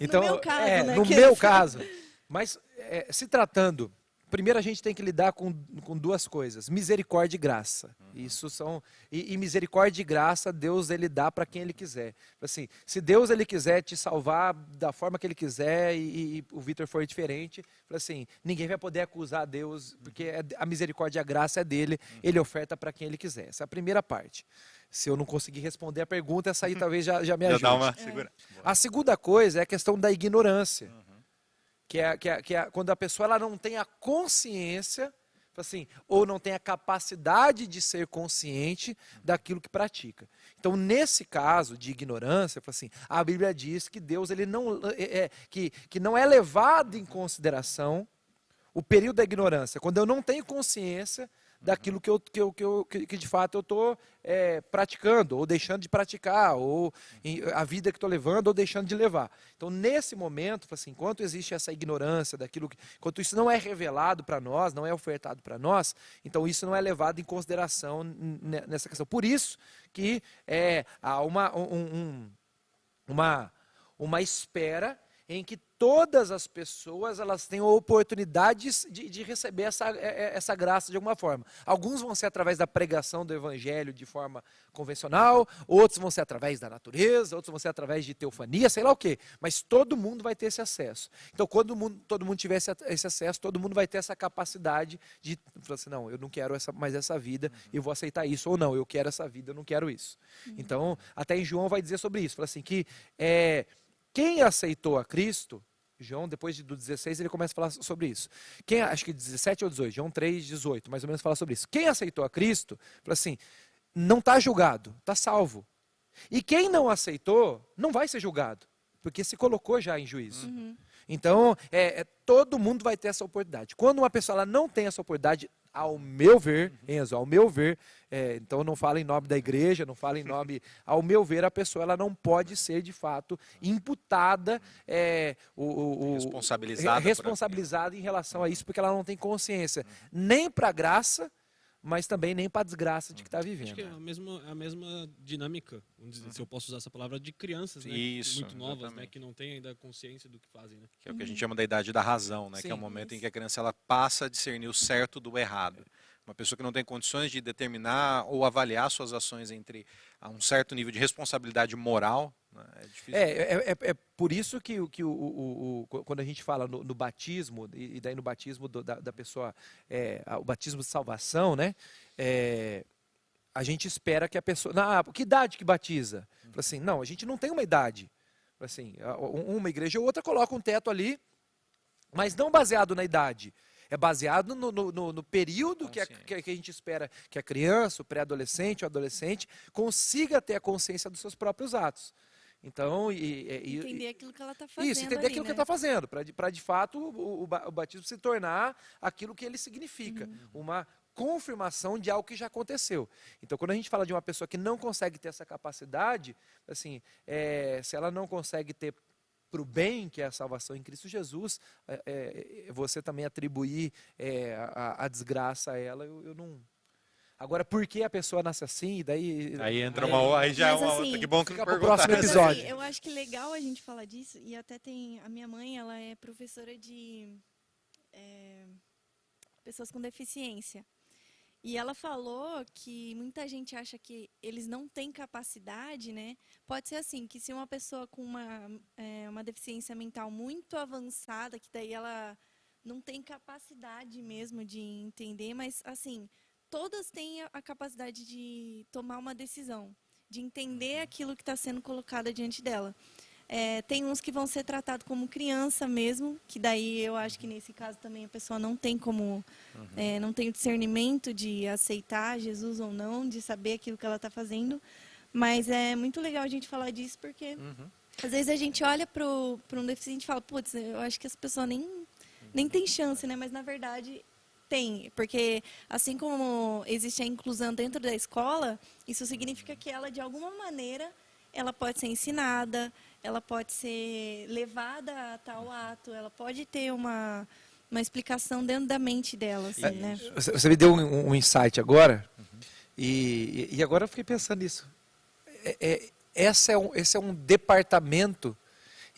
então, meu caso, é, né, no meu caso. Mas é, se tratando, primeiro a gente tem que lidar com, com duas coisas: misericórdia e graça. Isso são e, e misericórdia e graça Deus ele dá para quem ele quiser. Assim, se Deus ele quiser te salvar da forma que ele quiser e, e o Vitor for diferente, assim, ninguém vai poder acusar Deus porque é- a misericórdia e a graça é dele. Ele oferta para quem ele quiser. Essa é a primeira parte. Se eu não conseguir responder a pergunta, essa aí talvez já, já me Já ajude. dá uma segura. A segunda coisa é a questão da ignorância. Que é, que é, que é quando a pessoa ela não tem a consciência, assim, ou não tem a capacidade de ser consciente daquilo que pratica. Então, nesse caso de ignorância, assim, a Bíblia diz que Deus ele não, é, é, que, que não é levado em consideração o período da ignorância, quando eu não tenho consciência daquilo que, eu, que, eu, que, eu, que, de fato eu estou praticando, ou deixando de praticar, ou a vida que estou levando, ou deixando de levar. Então, nesse momento, assim, enquanto existe essa ignorância daquilo, que, enquanto isso não é revelado para nós, não é ofertado para nós, então isso não é levado em consideração nessa questão. Por isso que é, há uma, um- um- uma, uma espera em que todas as pessoas elas tenham oportunidades de, de receber essa, é, é, essa graça de alguma forma. Alguns vão ser através da pregação do evangelho de forma convencional, outros vão ser através da natureza, outros vão ser através de teofania, sei lá o quê. Mas todo mundo vai ter esse acesso. Então, quando mundo, todo mundo tiver esse, esse acesso, todo mundo vai ter essa capacidade de falar assim, não, eu não quero essa, mais essa vida, eu vou aceitar isso, ou não, eu quero essa vida, eu não quero isso. Então, até em João vai dizer sobre isso, fala assim, que é, quem aceitou a Cristo, João, depois de- do 16, ele começa a falar sobre isso. Quem, acho que 17 ou 18, João 3, 18, mais ou menos fala sobre isso. Quem aceitou a Cristo, fala assim, não está julgado, está salvo. E quem não aceitou, não vai ser julgado, porque se colocou já em juízo. Uhum. Então, é, é, todo mundo vai ter essa oportunidade. Quando uma pessoa ela não tem essa oportunidade, ao meu ver, Enzo, ao meu ver, é, então não falo em nome da igreja, não falo em nome, ao meu ver, a pessoa ela não pode ser de fato imputada, é, o, o- Responsabilizada responsabilizada em relação a isso, porque ela não tem consciência nem para a graça, mas também nem para a desgraça de que está Acho que vivendo. é a mesma, a mesma dinâmica, se eu posso usar essa palavra, de crianças, né? Isso, Muito novas, né? Que não têm ainda consciência do que fazem, né? Que é o que a gente chama da idade da razão, né? Que é o Sim. momento em que a criança ela passa a discernir o certo do errado. Uma pessoa que não tem condições de determinar ou avaliar suas ações entre a um certo nível de responsabilidade moral, né? é difícil. É, é, é- é por isso que, que o, o- o- quando a gente fala no, no batismo, e, e daí no batismo do- da, da pessoa, é, o batismo de salvação, né? é, a gente espera que a pessoa. Ah, que idade que batiza? Fala assim, não, a gente não tem uma idade. Fala Assim, um- uma igreja ou outra coloca um teto ali, mas não baseado na idade. É baseado no, no, no- no período que a, que a- que gente espera que a criança, o pré-adolescente, o adolescente consiga ter a consciência dos seus próprios atos. Então, e, e- e- Entender aquilo que ela está fazendo. isso, entender ali, aquilo que né? ele está fazendo, para de fato o, o o batismo se tornar aquilo que ele significa, Uhum. uma confirmação de algo que já aconteceu. Então, quando a gente fala de uma pessoa que não consegue ter essa capacidade, assim, é, se ela não consegue ter para o bem, que é a salvação em Cristo Jesus, é, é, você também atribuir é, a, a desgraça a ela, eu, eu não. Agora, por que a pessoa nasce assim? E daí, Aí entra uma o- aí já é Mas, uma assim, outra. Que bom que perguntaram. próximo Mas, episódio. assim, eu acho que legal a gente falar disso, e até tem. A minha mãe, ela é professora de é, pessoas com deficiência. E ela falou que muita gente acha que eles não têm capacidade, né? Pode ser assim, que se uma pessoa com uma, é, uma deficiência mental muito avançada, que daí ela não tem capacidade mesmo de entender, mas assim, todas têm a- a capacidade de tomar uma decisão, de entender aquilo que está sendo colocado diante dela. É, tem uns que vão ser tratados como criança mesmo, que daí eu acho que nesse caso também a pessoa não tem como, é, não tem o discernimento de aceitar Jesus ou não, de saber aquilo que ela está fazendo. Mas é muito legal a gente falar disso, porque Uhum. às vezes a gente olha para um deficiente e fala, putz, eu acho que essa pessoa nem, nem tem chance, né? Mas na verdade tem, porque assim como existe a inclusão dentro da escola, isso significa que ela de alguma maneira ela pode ser ensinada, ela pode ser levada a tal ato, ela pode ter uma uma explicação dentro da mente dela, assim, né? Você me deu um, um insight agora, e, e agora eu fiquei pensando nisso. É, é- essa é um, esse é um departamento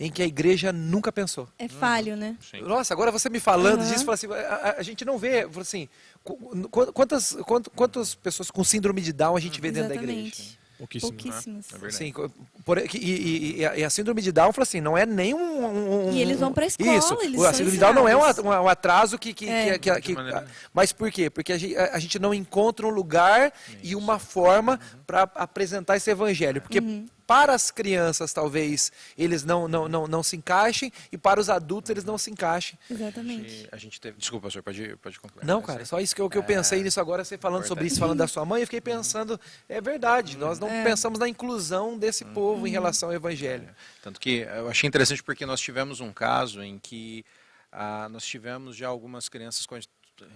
em que a igreja nunca pensou. É falho, né? Sim. Nossa, agora você me falando Aham. disso, fala assim, a, a- gente não vê, assim, qu- qu- quantas, quant- quantas pessoas com síndrome de Down a gente vê dentro da igreja? Exatamente. Pouquíssimo. Pouquíssimas. É verdade. Assim, co- por- e, e- e a, e a síndrome de Down, fala assim, não é nem um... um- um- E eles vão pra escola, Isso, eles a são síndrome de Down não é um, atraso que... que, É. que- que- maneira- mas por quê? Porque a gente, a gente não encontra um lugar e uma forma para apresentar esse evangelho. Porque Uhum. Para as crianças, talvez, eles não, não, não, não se encaixem, e para os adultos, eles não se encaixem. Exatamente. A gente teve. Desculpa, senhor, pode, pode concluir. Não, cara, é- só isso que eu, que eu pensei nisso agora, você falando sobre isso, falando da sua mãe, eu fiquei pensando, é verdade, nós não É. pensamos na inclusão desse povo em relação ao evangelho. Tanto que eu achei interessante porque nós tivemos um caso em que ah, nós tivemos já algumas crianças com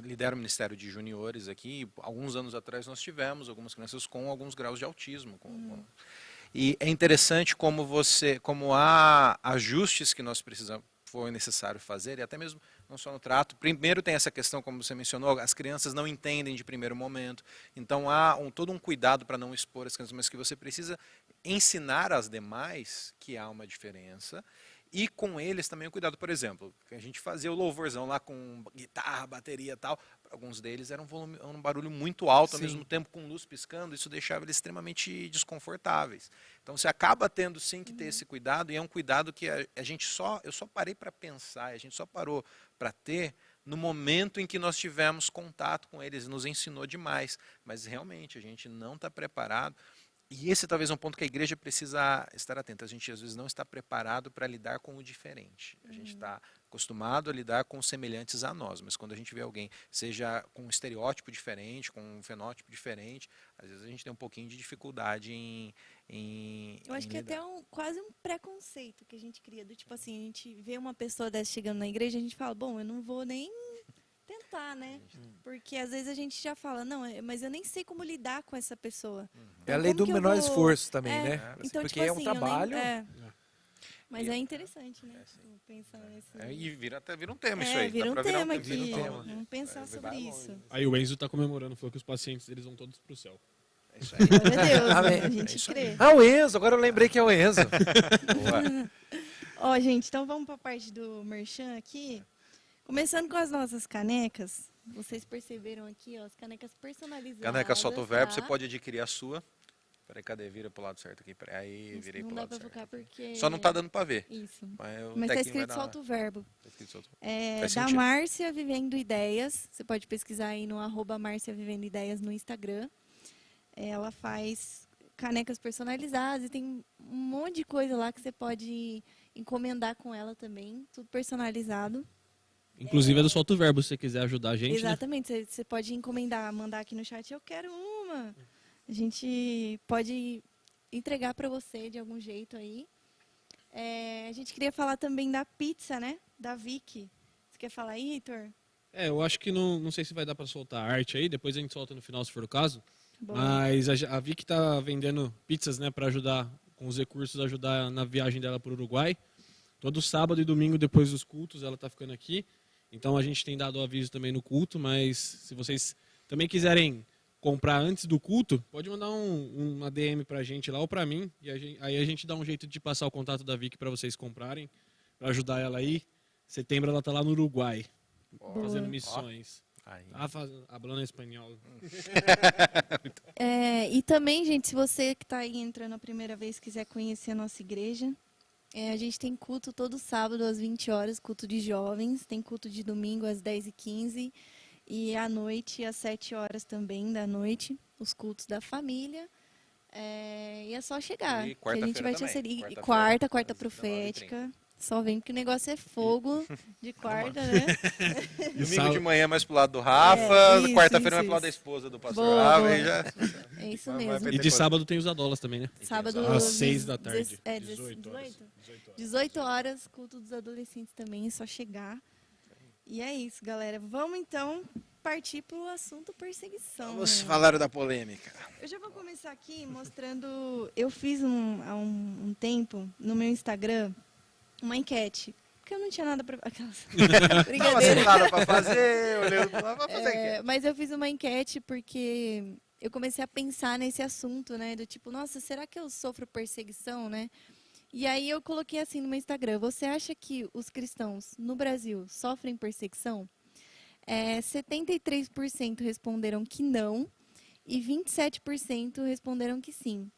lidera o Ministério de Juniores aqui. Alguns anos atrás nós tivemos algumas crianças com alguns graus de autismo. com- com- E é interessante como você, como há ajustes que nós precisamos, foi necessário fazer e até mesmo não só no trato. Primeiro tem essa questão, como você mencionou, as crianças não entendem de primeiro momento. Então há um, todo um cuidado para não expor as crianças, mas que você precisa ensinar às demais que há uma diferença e com eles também o cuidado. Por exemplo, a gente fazia o louvorzão lá com guitarra, bateria e tal. Alguns deles era um, volume, um barulho muito alto, ao Sim. mesmo tempo com luz piscando, isso deixava eles extremamente desconfortáveis. Então você acaba tendo sim que ter esse cuidado, e é um cuidado que a, a gente só, eu só parei para pensar, a gente só parou para ter no momento em que nós tivemos contato com eles, nos ensinou demais. Mas realmente a gente não está preparado. E esse talvez é um ponto que a igreja precisa estar atenta. A gente às vezes não está preparado para lidar com o diferente. A gente está acostumado a lidar com semelhantes a nós, mas quando a gente vê alguém, seja com um estereótipo diferente, com um fenótipo diferente, às vezes a gente tem um pouquinho de dificuldade em. em Eu acho em que é lidar. até um, quase um preconceito que a gente cria. Do tipo assim, a gente vê uma pessoa dessa chegando na igreja, a gente fala, bom, eu não vou nem tentar, né? Porque às vezes a gente já fala, não, é- mas eu nem sei como lidar com essa pessoa. É a Então, lei do menor vou- esforço também, É, né? Então, Porque tipo é um assim, eu nem- trabalho. é. Mas é interessante, né? Pensar nesse... É, e vira até vira um tema isso É, aí. dá vira um tema tema. aqui. vira um tema. Vamos pensar Vai- sobre vai longe. isso. Aí o Enzo tá comemorando, falou que os pacientes eles vão todos pro céu. É isso aí. Deus, né? a É gente isso aí. crê. Ah, o Enzo, agora eu lembrei que é o Enzo. Boa. Ó, gente, então vamos para a parte do merchan aqui. Começando com as nossas canecas. Vocês perceberam aqui, ó, as canecas personalizadas. Caneca solta o verbo, você tá? pode adquirir a sua. Peraí, cadê? Vira pro lado certo aqui. Peraí, aí, Isso, virei Não pro dá lado pra certo. focar porque... Só não tá dando pra ver. Isso. Mas, o Mas tá escrito solta o verbo. tá escrito solta o- É, Faz da sentido. Márcia Vivendo Ideias. Você pode pesquisar aí no arroba Márcia Vivendo Ideias no Instagram. Ela faz canecas personalizadas e tem um monte de coisa lá que você pode encomendar com ela também. Tudo personalizado. Inclusive é do Solto Verbo, se você quiser ajudar a gente, né? Exatamente, você- você pode encomendar, mandar aqui no chat, eu quero uma. A gente pode entregar para você de algum jeito aí. É, a gente queria falar também da pizza, né? Da Vicky. Você quer falar aí, Heitor? É, eu acho que não, não sei se vai dar pra soltar a arte aí, depois a gente solta no final se for o caso. Boa. Mas a, a Vicky tá vendendo pizzas, né, para ajudar com os recursos ajudar na viagem dela para o Uruguai. Todo sábado e domingo depois dos cultos ela tá ficando aqui. Então a gente tem dado o aviso também no culto, mas se vocês também quiserem comprar antes do culto, pode mandar um, uma DM pra gente lá ou pra mim, e a gente- aí a gente dá um jeito de passar o contato da Vicky para vocês comprarem, para ajudar ela aí. Setembro ela tá lá no Uruguai, Boa. fazendo missões. Aí. Ah, faz, hablando espanhol. É, e também, gente, se você que está aí entrando a primeira vez quiser conhecer a nossa igreja, é, a gente tem culto todo sábado às 20 horas, culto de jovens, tem culto de domingo às 10h15 e à noite às 7 horas também da noite, os cultos da família. É, e é só chegar, E que a gente vai te também, inserir. quarta-feira, Quarta, quarta às 19h30. profética. Só vem porque o negócio é fogo de quarta, né? Domingo de manhã mais pro lado do Rafa, É, quarta-feira isso, mais pro lado da esposa do pastor Boa, Rafa. boa. já... É isso Vai- mesmo. E de sábado tem os adolas também, né? Sábado Às seis da tarde. É, 18 18 horas. 18? 18 horas, culto dos adolescentes também, é só chegar. E é isso, galera. Vamos então partir pro assunto perseguição. Vamos né? falar da polêmica. Eu já vou começar aqui mostrando. Eu fiz um, há um, um tempo no meu Instagram uma enquete. Porque eu não tinha nada pra. Aquelas... Tava sem Brincadeira. nada pra fazer, olhando pra fazer É, o mas eu fiz uma enquete porque eu comecei a pensar nesse assunto, né? Do tipo, nossa, será que eu sofro perseguição, né? E aí eu coloquei assim no meu Instagram: você acha que os cristãos no Brasil sofrem perseguição? É, 73% responderam que não e 27% responderam que sim.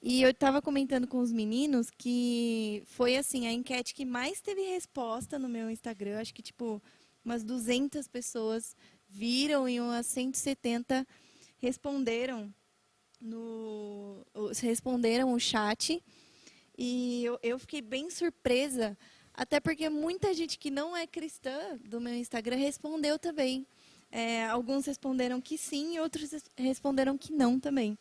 E eu estava comentando com os meninos que foi assim a enquete que mais teve resposta no meu Instagram. Acho que tipo umas 200 pessoas viram e umas 170 responderam no responderam o chat. E eu, eu fiquei bem surpresa, até porque muita gente que não é cristã do meu Instagram respondeu também. É, alguns responderam que sim, outros res- responderam que não também.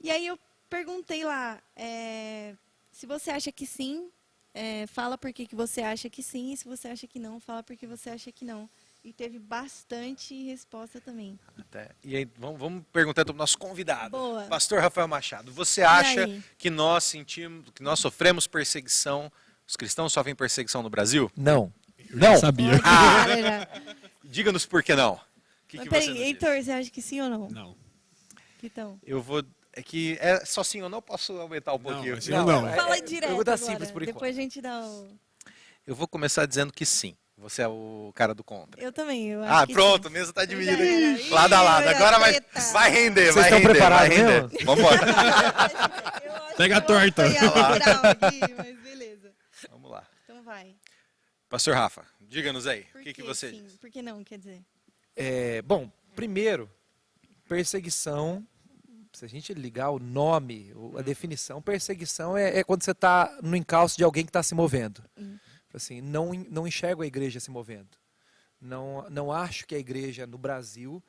E aí eu perguntei lá, é, se você acha que sim, é, fala por que que você acha que sim, e se você acha que não, fala por que você acha que não. E teve bastante resposta também. Até. E aí, vamos, vamos perguntar para o nosso convidado. Boa. Pastor Rafael Machado, você acha que nós sentimos, que nós sofremos perseguição, os cristãos sofrem perseguição no Brasil? Não. Não. Sabia. Ah, já. Diga-nos por que não. Que, Mas que peraí, você nos diz? Heitor, você acha que sim ou não? Não. Então, Eu vou. É que é só sim ou não, posso aumentar um Não, pouquinho. mas eu não. é- fala é- direto pergunta agora. simples por enquanto. Depois a gente dá o... Eu vou começar dizendo que sim. Você é o cara do contra. Eu também, eu acho Ah, que pronto, a sim. mesa tá dividida. Ih, Lado a lado. Agora vai, vai render, Vocês vai estão render. preparados vai render. mesmo? Vambora. Pega a torta. aqui, mas beleza. Vamos lá. Então vai. Pastor Rafa, diga-nos aí. Por O que, que que você sim? diz? Por que não, quer dizer? É, bom, primeiro, perseguição, se a gente ligar o nome, a definição, perseguição é, é quando você está no encalço de alguém que está se movendo. Hum. Assim, não, não enxergo a igreja se movendo. Não, não acho que a igreja no Brasil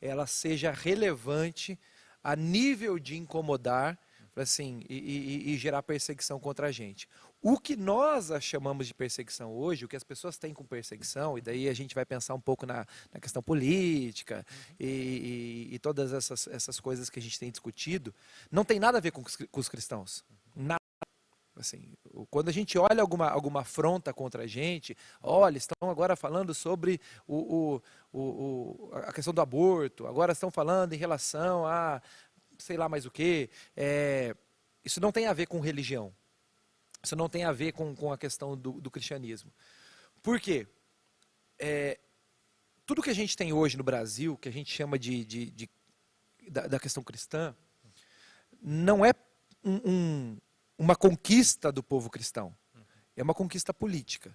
ela seja relevante a nível de incomodar assim, e, e- e gerar perseguição contra a gente. O que nós chamamos de perseguição hoje, o que as pessoas têm com perseguição, e daí a gente vai pensar um pouco na, na questão política e, e- e todas essas, essas coisas que a gente tem discutido, não tem nada a ver com, com os cristãos. Assim, quando a gente olha alguma, alguma afronta contra a gente, olha, estão agora falando sobre o, o- o- a questão do aborto, agora estão falando em relação a sei lá mais o que. isso não tem a ver com religião. Isso não tem a ver com, com a questão do, do cristianismo. Por quê? É, tudo que a gente tem hoje no Brasil, que a gente chama de, de- de- da, da questão cristã, não é um- um- uma conquista do povo cristão. É uma conquista política.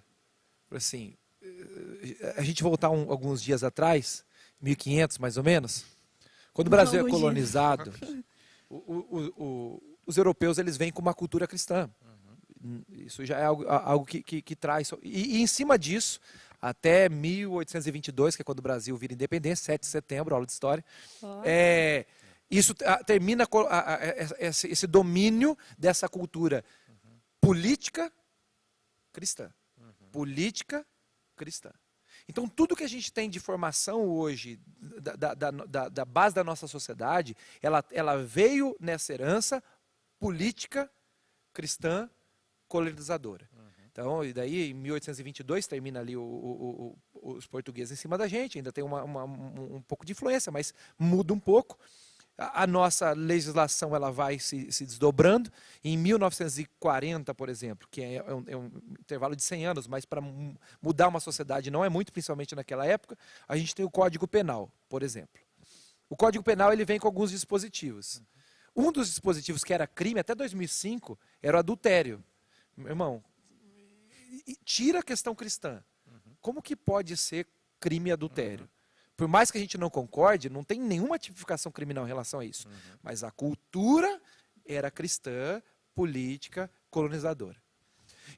Assim, eh, a gente voltar um- alguns dias atrás, 1500 mais ou menos, quando o Brasil é Alguns dias. colonizado, o- o- o- os europeus eles vêm com uma cultura cristã. Isso já é algo, algo que, que- que traz. E, e em cima disso, até 1822, que é quando o Brasil vira independência, 7 de setembro, aula de história. Ó, É, isso termina a- esse, domínio dessa cultura política cristã. Política cristã. Então, tudo que a gente tem de formação hoje, da, da- da- da- base da nossa sociedade, ela, ela veio nessa herança política cristã colonizadora. Então, e daí em 1822 termina ali o- o- o- os portugueses em cima da gente, ainda tem uma- uma- um, um pouco de influência, mas muda um pouco. A, nossa legislação ela vai se, se desdobrando. Em 1940, por exemplo, que é, é um, é um intervalo de 100 anos, mas para mudar uma sociedade não é muito, principalmente naquela época, a gente tem o Código Penal, por exemplo. O Código Penal ele vem com alguns dispositivos. Um dos dispositivos que era crime até 2005 era o adultério. Meu irmão, tira a questão cristã. Como que pode ser crime adultério? Por mais que a gente não concorde, não tem nenhuma tipificação criminal em relação a isso. Mas a cultura era cristã, política, colonizadora.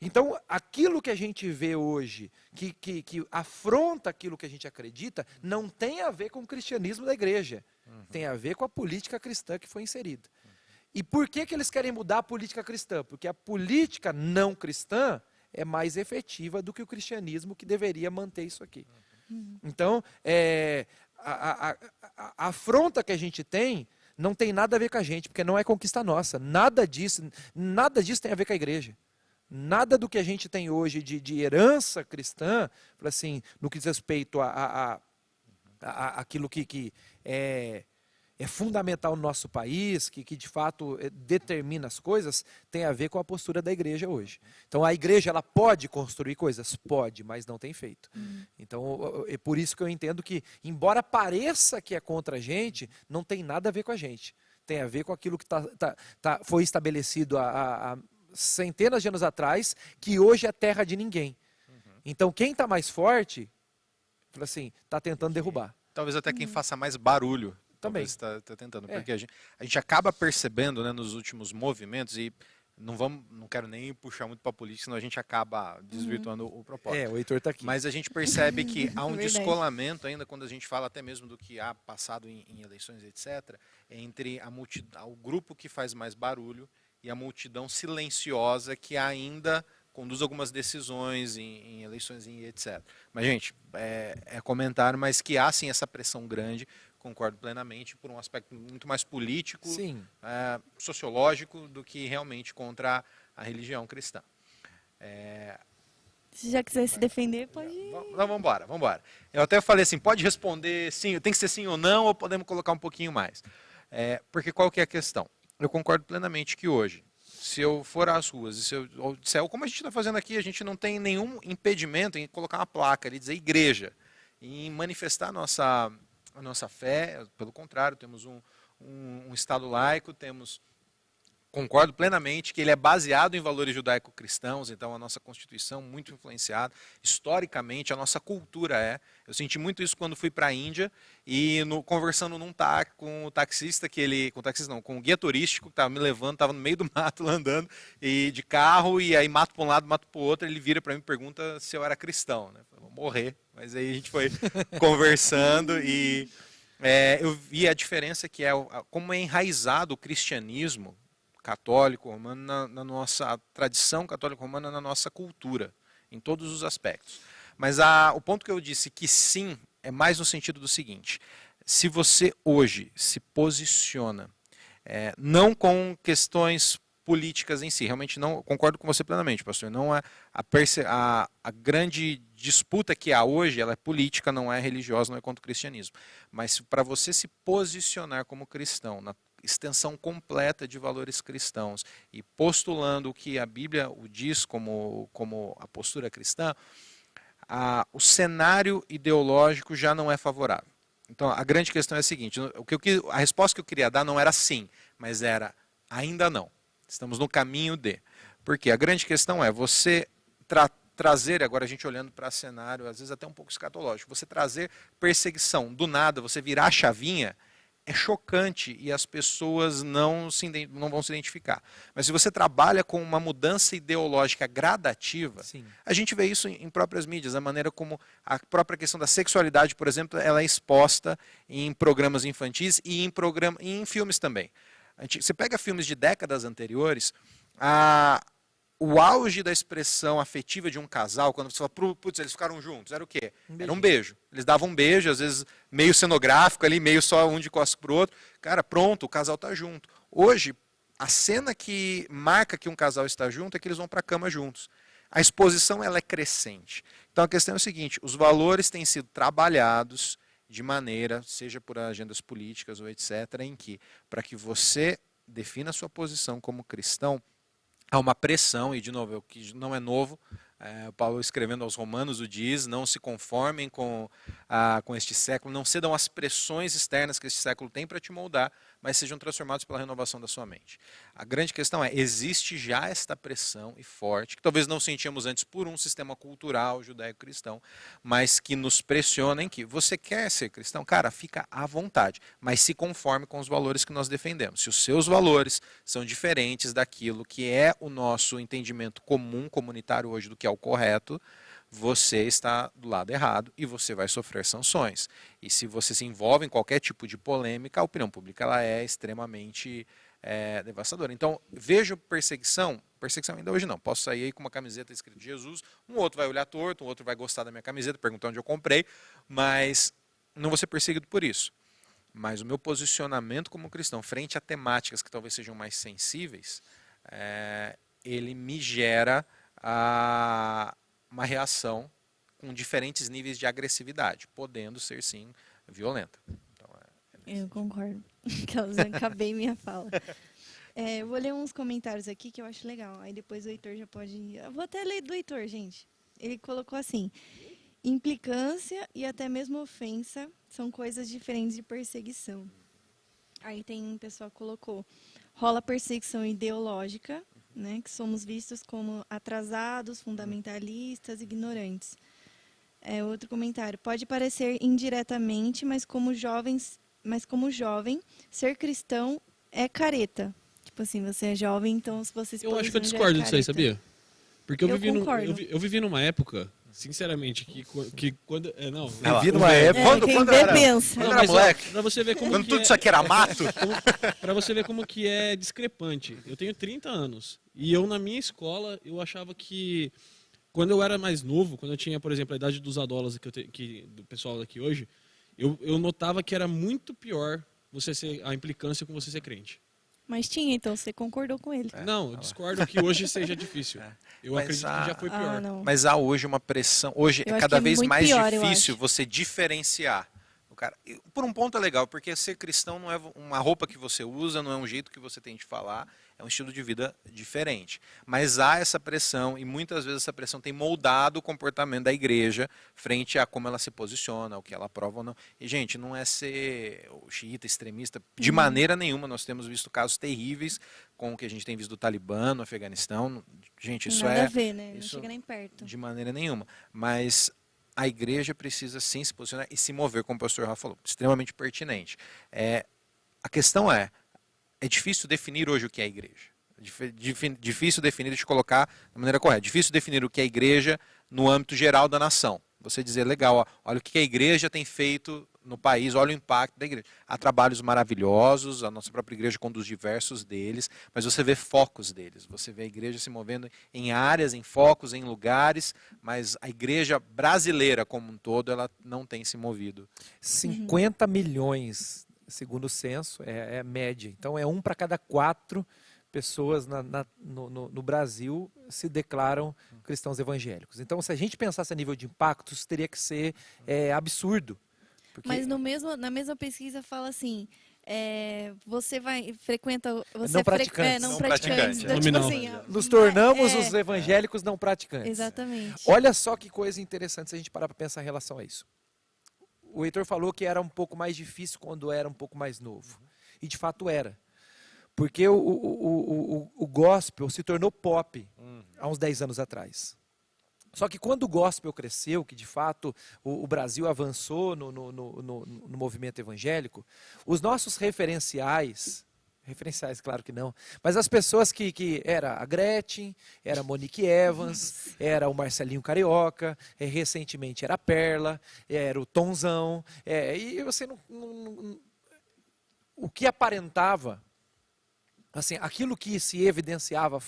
Então, aquilo que a gente vê hoje, que, que, que afronta aquilo que a gente acredita, não tem a ver com o cristianismo da igreja. Tem a ver com a política cristã que foi inserida. E por que, que eles querem mudar a política cristã? Porque a política não cristã é mais efetiva do que o cristianismo que deveria manter isso aqui. Então, é, a, a- a- a afronta que a gente tem não tem nada a ver com a gente, porque não é conquista nossa. Nada disso, nada disso tem a ver com a igreja. Nada do que a gente tem hoje de, de herança cristã, assim, no que diz respeito a, a, a- a- aquilo que, que é, é fundamental no nosso país, que, que de fato eh, determina as coisas, tem a ver com a postura da igreja hoje. Então a igreja ela pode construir coisas? Pode, mas não tem feito. Então o- o- é por isso que eu entendo que, embora pareça que é contra a gente, não tem nada a ver com a gente. Tem a ver com aquilo que tá, tá- tá- foi estabelecido há, há- há centenas de anos atrás, que hoje é terra de ninguém. Então quem está mais forte, assim, está tentando derrubar. Talvez até quem faça mais barulho. Também. Está tentando. É. Porque a gente, a gente acaba percebendo né, nos últimos movimentos, e não, vamos, não quero nem puxar muito para política, senão a gente acaba desvirtuando o propósito. É, o Heitor está aqui. Mas a gente percebe que há um descolamento ainda quando a gente fala até mesmo do que há passado em, em eleições, etc., entre a multi, o grupo que faz mais barulho e a multidão silenciosa que ainda conduz algumas decisões em, em eleições e etc. Mas, gente, é, é comentário, mas que há sim essa pressão grande, concordo plenamente, por um aspecto muito mais político, Sim. é, sociológico, do que realmente contra a religião cristã. É, Se já quiser se defender, pode. Não, vamos embora, vamos embora. Eu até falei assim, pode responder sim, tem que ser sim ou não, ou podemos colocar um pouquinho mais. É, porque qual que é a questão? Eu concordo plenamente que hoje, se eu for às ruas e se eu ou disser, como a gente está fazendo aqui, a gente não tem nenhum impedimento em colocar uma placa ali, dizer igreja, em manifestar a nossa, a nossa fé, pelo contrário, temos um, um, um Estado laico, temos concordo plenamente que ele é baseado em valores judaico-cristãos, então a nossa Constituição muito influenciada, historicamente a nossa cultura é. Eu senti muito isso quando fui para a Índia e no, conversando num tá com o taxista que ele, com o taxista não, com o guia turístico que estava me levando, estava no meio do mato lá andando e de carro e aí mato para um lado, mato para o outro, ele vira para mim e pergunta se eu era cristão, né? Eu falei, vou morrer, mas aí a gente foi conversando e é, eu vi a diferença que é como é enraizado o cristianismo católico romano na, na nossa tradição católica romana na nossa cultura em todos os aspectos. Mas a, o ponto que eu disse que sim é mais no sentido do seguinte se você hoje se posiciona é, não com questões políticas em si realmente não concordo com você plenamente pastor não é a, a, a grande disputa que há hoje ela é política não é religiosa não é contra o cristianismo mas para você se posicionar como cristão na extensão completa de valores cristãos e postulando o que a Bíblia o diz como, como a postura cristã, a, o cenário ideológico já não é favorável. Então a grande questão é a seguinte: o que- a resposta que eu queria dar não era sim, mas era ainda não. Estamos no caminho de. Porque a grande questão é você tra- trazer, agora a gente olhando para cenário, às vezes até um pouco escatológico, você trazer perseguição do nada, você virar a chavinha, é chocante e as pessoas não, se, não vão se identificar. Mas se você trabalha com uma mudança ideológica gradativa, Sim. a gente vê isso em próprias mídias, a maneira como a própria questão da sexualidade, por exemplo, ela é exposta em programas infantis e em, programa, e em filmes também. Você pega filmes de décadas anteriores, a, o auge da expressão afetiva de um casal, quando você fala, putz, eles ficaram juntos, era o quê? Um era um beijo. Eles davam um beijo, às vezes meio cenográfico ali, meio só um de costas para o outro. Cara, pronto, o casal está junto. Hoje, a cena que marca que um casal está junto é que eles vão para a cama juntos. A exposição ela é crescente. Então a questão é o seguinte: os valores têm sido trabalhados de maneira, seja por agendas políticas ou etc., em que, para que você defina a sua posição como cristão, há uma pressão, e de novo, o que não é novo, é, Paulo escrevendo aos Romanos o diz: não se conformem com, a, com este século, não cedam às pressões externas que este século tem para te moldar, mas sejam transformados pela renovação da sua mente. A grande questão é: existe já esta pressão e forte, que talvez não sentíamos antes por um sistema cultural judaico-cristão, mas que nos pressiona em que você quer ser cristão, cara, fica à vontade, mas se conforme com os valores que nós defendemos. Se os seus valores são diferentes daquilo que é o nosso entendimento comum comunitário hoje do que é o correto, você está do lado errado e você vai sofrer sanções. E se você se envolve em qualquer tipo de polêmica, a opinião pública ela é extremamente é, devastadora. Então, vejo perseguição, perseguição ainda hoje não. Posso sair aí com uma camiseta escrita Jesus, um outro vai olhar torto, um outro vai gostar da minha camiseta, perguntar onde eu comprei, mas não vou ser perseguido por isso. Mas o meu posicionamento como cristão, frente a temáticas que talvez sejam mais sensíveis, é, ele me gera a, uma reação com diferentes níveis de agressividade, podendo ser sim violenta. Então, é, eu concordo. acabei minha fala. É, eu vou ler uns comentários aqui que eu acho legal. Aí depois o Heitor já pode. Eu vou até ler do Heitor, gente. Ele colocou assim: implicância e até mesmo ofensa são coisas diferentes de perseguição. Aí tem um pessoal que colocou: rola perseguição ideológica né, que somos vistos como atrasados, fundamentalistas, ignorantes. É, outro comentário. Pode parecer indiretamente, mas como jovens, mas como jovem, ser cristão é careta. Tipo assim, você é jovem, então se você se Eu acho que eu discordo é disso aí, sabia? Porque eu, eu vivi, no, eu, eu, vivi numa época, sinceramente, que, que quando. É, não, eu vivi numa época. É, quando, quem quando vê era, pensa. Quando Não, era mas, ó, moleque. pra você ver como Quando que tudo é- isso aqui era mato. Para você ver como que é discrepante. Eu tenho 30 anos e eu na minha escola eu achava que quando eu era mais novo, quando eu tinha, por exemplo, a idade dos adolas que, eu te, que do pessoal daqui hoje, eu, eu notava que era muito pior você ser a implicância com você ser crente. Mas tinha, então você concordou com ele. É, Não, eu tá discordo que hoje seja difícil. É. Eu Mas acredito a- que já foi pior. Ah. Mas há hoje uma pressão. Hoje Eu é cada é vez muito mais pior, difícil você diferenciar. O cara, por um ponto é legal, porque ser cristão não é uma roupa que você usa, não é um jeito que você tem de falar, é um estilo de vida diferente. Mas há essa pressão, e muitas vezes essa pressão tem moldado o comportamento da igreja frente a como ela se posiciona, o que ela prova ou não. E, gente, não é ser xiita extremista, de Uhum. maneira nenhuma. Nós temos visto casos terríveis com o que a gente tem visto do Talibã, no Afeganistão. Gente, isso Nada é a ver, né? Não isso- chega nem perto. de maneira nenhuma. Mas a igreja precisa sim se posicionar e se mover, como o pastor Rafa falou, extremamente pertinente. É, a questão é, é difícil definir hoje o que é igreja. Difi- Difícil definir, eu colocar da maneira correta, difícil definir o que é igreja no âmbito geral da nação. Você dizer, legal, ó, olha o que a igreja tem feito no país, olha o impacto da igreja. Há trabalhos maravilhosos, a nossa própria igreja conduz diversos deles, mas você vê focos deles. Você vê a igreja se movendo em áreas, em focos, em lugares, mas a igreja brasileira como um todo, ela não tem se movido. 50 milhões, segundo o censo, é, é a média. Então é um para cada quatro pessoas na- na- no, no- no Brasil se declaram cristãos evangélicos. Então, se a gente pensasse a nível de impacto, isso teria que ser é, absurdo. Porque Mas no mesmo, na mesma pesquisa fala assim. é, você vai frequenta você Não fre- praticantes. é, não, Não praticantes, praticantes, então, é. tipo assim, nos tornamos é, os evangélicos não praticantes. Exatamente. Olha só que coisa interessante se a gente parar para pensar em relação a isso. O Heitor falou que era um pouco mais difícil quando era um pouco mais novo. E de fato era. Porque o, o, o, o, gospel se tornou pop há uns 10 anos atrás. Só que quando o gospel cresceu, que de fato o, o Brasil avançou no, no, no, no, no movimento evangélico, os nossos referenciais, referenciais, claro que não, mas as pessoas que, que era a Gretchen, era a Monique Evans, era o Marcelinho Carioca, é, recentemente era a Perla, era o Tonzão, é, e você não, não, não, o que aparentava, assim, aquilo que se evidenciava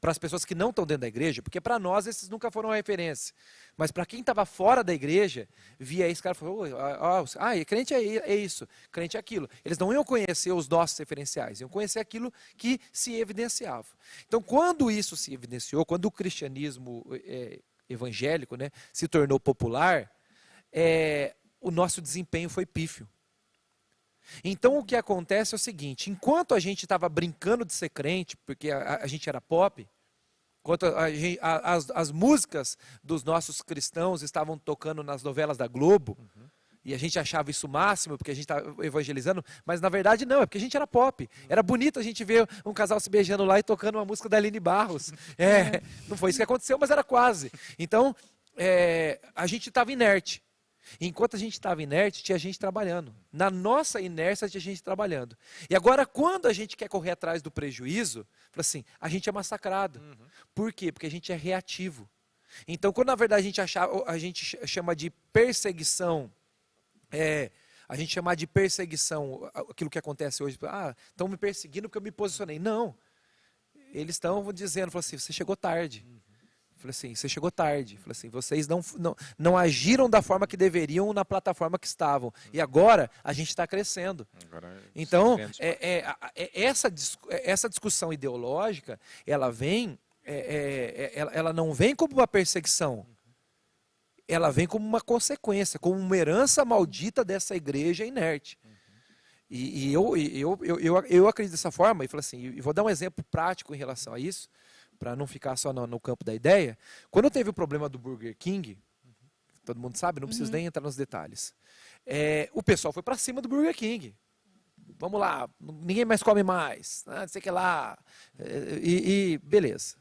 para as pessoas que não estão dentro da igreja, porque para nós esses nunca foram referência. Mas para quem estava fora da igreja, via esse cara e falou: oh, ah, crente é, é isso, crente é aquilo. Eles não iam conhecer os nossos referenciais, iam conhecer aquilo que se evidenciava. Então, quando isso se evidenciou, quando o cristianismo é, evangélico né, se tornou popular, é, o nosso desempenho foi pífio. Então o que acontece é o seguinte: enquanto a gente estava brincando de ser crente, porque a, a gente era pop, enquanto a, a, as, as, músicas dos nossos cristãos estavam tocando nas novelas da Globo, uhum. e a gente achava isso o máximo, porque a gente estava evangelizando, mas na verdade não, é porque a gente era pop. Era bonito a gente ver um casal se beijando lá e tocando uma música da Aline Barros. É, não foi isso que aconteceu, mas era quase. Então, é, a gente estava inerte. Enquanto a gente estava inerte, tinha gente trabalhando. Na nossa inércia, tinha gente trabalhando. E agora, quando a gente quer correr atrás do prejuízo, assim, a gente é massacrado. Uhum. Por quê? Porque a gente é reativo. Então, quando na verdade a gente, a gente chama de perseguição, é, a gente chama de perseguição aquilo que acontece hoje. Ah, estão me perseguindo porque eu me posicionei. Não. Eles estão dizendo, assim, você chegou tarde. Uhum. Falei assim, você chegou tarde. Falei assim, vocês não, não, não agiram da forma que deveriam na plataforma que estavam. E agora a gente está crescendo. É então, é, é, é, essa, é, essa discussão ideológica, ela vem, é, ela, ela não vem como uma perseguição. Ela vem como uma consequência, como uma herança maldita dessa igreja inerte. E, e eu, eu, eu, eu, eu acredito dessa forma, e falei assim, e vou dar um exemplo prático em relação a isso para não ficar só no, no, campo da ideia, quando teve o problema do Burger King, todo mundo sabe, não preciso uhum. nem entrar nos detalhes. É, o pessoal foi para cima do Burger King. Vamos lá, ninguém mais come mais, não sei que lá. É, e, e beleza.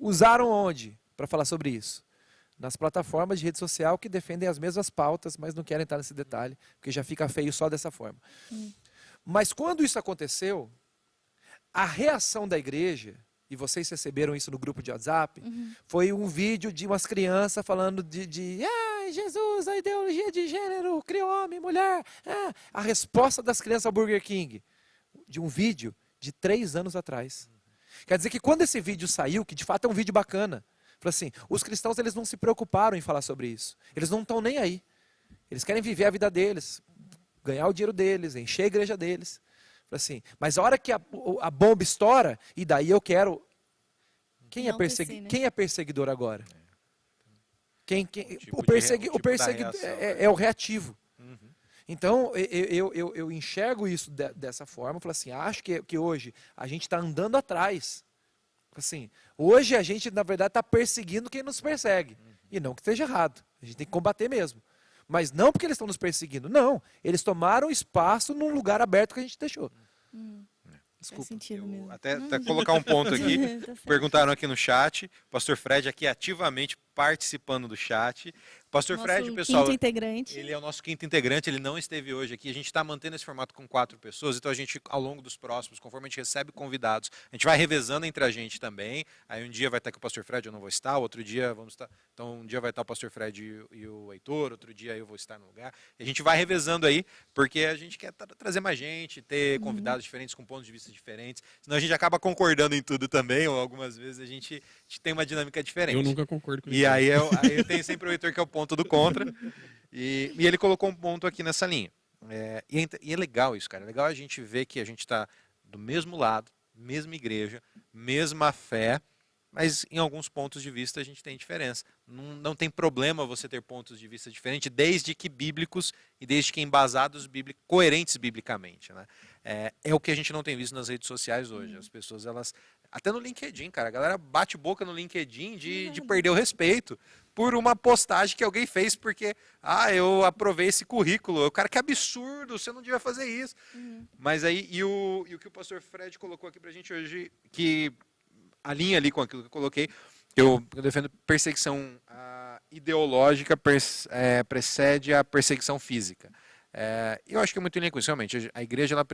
Usaram onde para falar sobre isso? Nas plataformas de rede social que defendem as mesmas pautas, mas não querem entrar nesse detalhe, porque já fica feio só dessa forma. Uhum. Mas quando isso aconteceu, a reação da igreja e vocês receberam isso no grupo de WhatsApp, uhum. foi um vídeo de umas crianças falando de, de ah, Jesus, a ideologia de gênero, criou homem, mulher. Ah. A resposta das crianças ao Burger King, de um vídeo de três anos atrás. Uhum. Quer dizer que quando esse vídeo saiu, que de fato é um vídeo bacana, falou assim, os cristãos eles não se preocuparam em falar sobre isso. Eles não estão nem aí. Eles querem viver a vida deles, ganhar o dinheiro deles, encher a igreja deles. Assim, mas a hora que a, a bomba estoura, e daí eu quero. Quem, é, persegui, né? quem é perseguidor agora? Quem, quem, o, tipo o, persegui, tipo o perseguidor é, é, é, o reativo. Uhum. Então, eu, eu, eu, enxergo isso de, dessa forma. Falo assim, acho que, que hoje a gente está andando atrás. Assim, hoje a gente, na verdade, está perseguindo quem nos persegue. Uhum. E não que esteja errado. A gente tem que combater mesmo. Mas não porque eles estão nos perseguindo. Não. Eles tomaram espaço num lugar aberto que a gente deixou. Hum. Desculpa. Até, até, colocar um ponto aqui. tá Perguntaram aqui no chat. Pastor Fred aqui ativamente participando do chat. Pastor nosso Fred, pessoal. Quinto integrante. Ele é o nosso quinto integrante, ele não esteve hoje aqui. A gente está mantendo esse formato com quatro pessoas, então a gente, ao longo dos próximos, conforme a gente recebe convidados, a gente vai revezando entre a gente também. Aí um dia vai estar aqui o Pastor Fred, eu não vou estar, outro dia vamos estar. Então, um dia vai estar o Pastor Fred e, e o Heitor, outro dia eu vou estar no lugar. E a gente vai revezando aí, porque a gente quer tra trazer mais gente, ter uhum. convidados uhum. diferentes, com pontos de vista diferentes. Senão a gente acaba concordando em tudo também, ou algumas vezes a gente, a gente tem uma dinâmica diferente. Eu nunca concordo com isso. E aí eu, aí eu tenho sempre o Heitor que é o ponto do contra. E, e ele colocou um ponto aqui nessa linha. É, e, é, e, é, legal isso, cara. É legal a gente ver que a gente está do mesmo lado, mesma igreja, mesma fé, mas em alguns pontos de vista a gente tem diferença. Não, não tem problema você ter pontos de vista diferentes, desde que bíblicos e desde que embasados, bíblicos, coerentes biblicamente. Né? É, é, o que a gente não tem visto nas redes sociais hoje. Uhum. As pessoas, elas. Até no LinkedIn, cara. A galera bate boca no LinkedIn de, de perder o respeito por uma postagem que alguém fez porque, ah, eu aprovei esse currículo. O cara, que absurdo, você não devia fazer isso. Uhum. Mas aí, e o, e o que o pastor Fred colocou aqui pra gente hoje, que alinha ali com aquilo que eu coloquei, Eu, eu defendo perseguição ah, ideológica pers- é, precede a perseguição física. É, eu acho que é muito linha com isso, realmente. A igreja, ela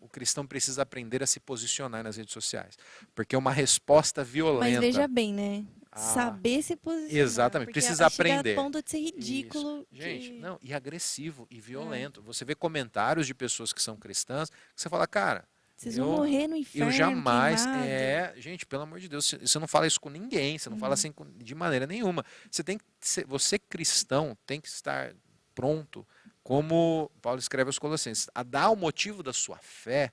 o cristão precisa aprender a se posicionar nas redes sociais. Porque é uma resposta violenta. Mas veja bem, né? Ah, Saber se posicionar. exatamente, precisa aprender. a ponto de ser ridículo. Gente, não, e agressivo e violento. Você vê comentários de pessoas que são cristãs que você fala, cara, Vocês eu- vão morrer no inferno. eu jamais. queimado. É, gente, pelo amor de Deus, você- não fala isso com ninguém, você não fala Uhum. assim com- de maneira nenhuma. Você tem que ser, você cristão tem que estar pronto, como Paulo escreve aos Colossenses, a dar o motivo da sua fé,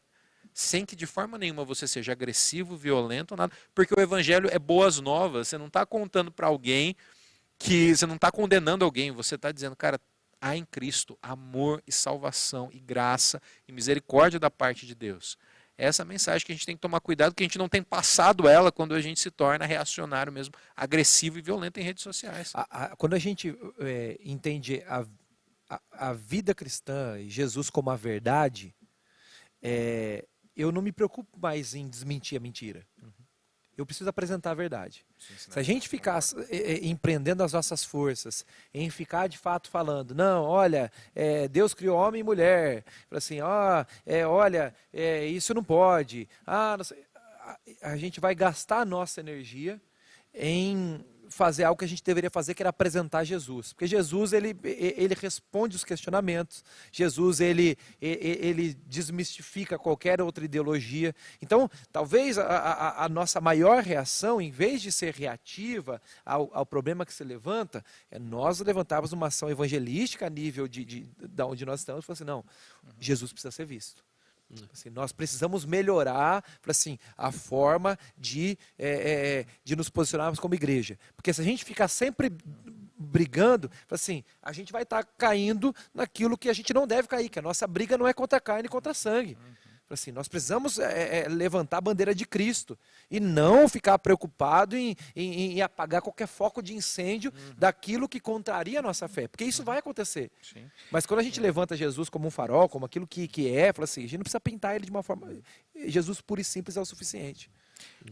sem que de forma nenhuma você seja agressivo, violento, nada, porque o evangelho é boas novas. Você não está contando para alguém que você não está condenando alguém, você está dizendo, cara, há em Cristo amor e salvação e graça e misericórdia da parte de Deus. É essa mensagem que a gente tem que tomar cuidado, que a gente não tem passado ela quando a gente se torna reacionário mesmo, agressivo e violento em redes sociais. A- a- quando a gente é, entende a, a, vida cristã e Jesus como a verdade, é, eu não me preocupo mais em desmentir a mentira. Eu preciso apresentar a verdade. Se a gente ficar é, empreendendo as nossas forças em ficar de fato falando, não, olha, é, Deus criou homem e mulher, assim, ó, é, olha, isso não pode, ah, não a, a gente vai gastar a nossa energia em fazer algo que a gente deveria fazer, que era apresentar Jesus. Porque Jesus, ele, ele responde os questionamentos. Jesus, ele, ele desmistifica qualquer outra ideologia. Então, talvez a, a- a nossa maior reação, em vez de ser reativa ao, ao problema que se levanta, é nós levantarmos uma ação evangelística a nível de, de, da onde nós estamos e falar assim, não, Jesus precisa ser visto. Assim, nós precisamos melhorar assim, a forma de, eh, eh, de nos posicionarmos como igreja. Porque se a gente ficar sempre brigando, assim, a gente vai estar caindo naquilo que a gente não deve cair, que a nossa briga não é contra a carne e contra sangue. Assim, nós precisamos eh, eh, levantar a bandeira de Cristo e não ficar preocupado em, em- em apagar qualquer foco de incêndio daquilo que contraria a nossa fé, porque isso vai acontecer. Sim. Mas quando a gente levanta Jesus como um farol, como aquilo que, que é, fala assim, a gente não precisa pintar ele de uma forma. Jesus puro e simples é o suficiente.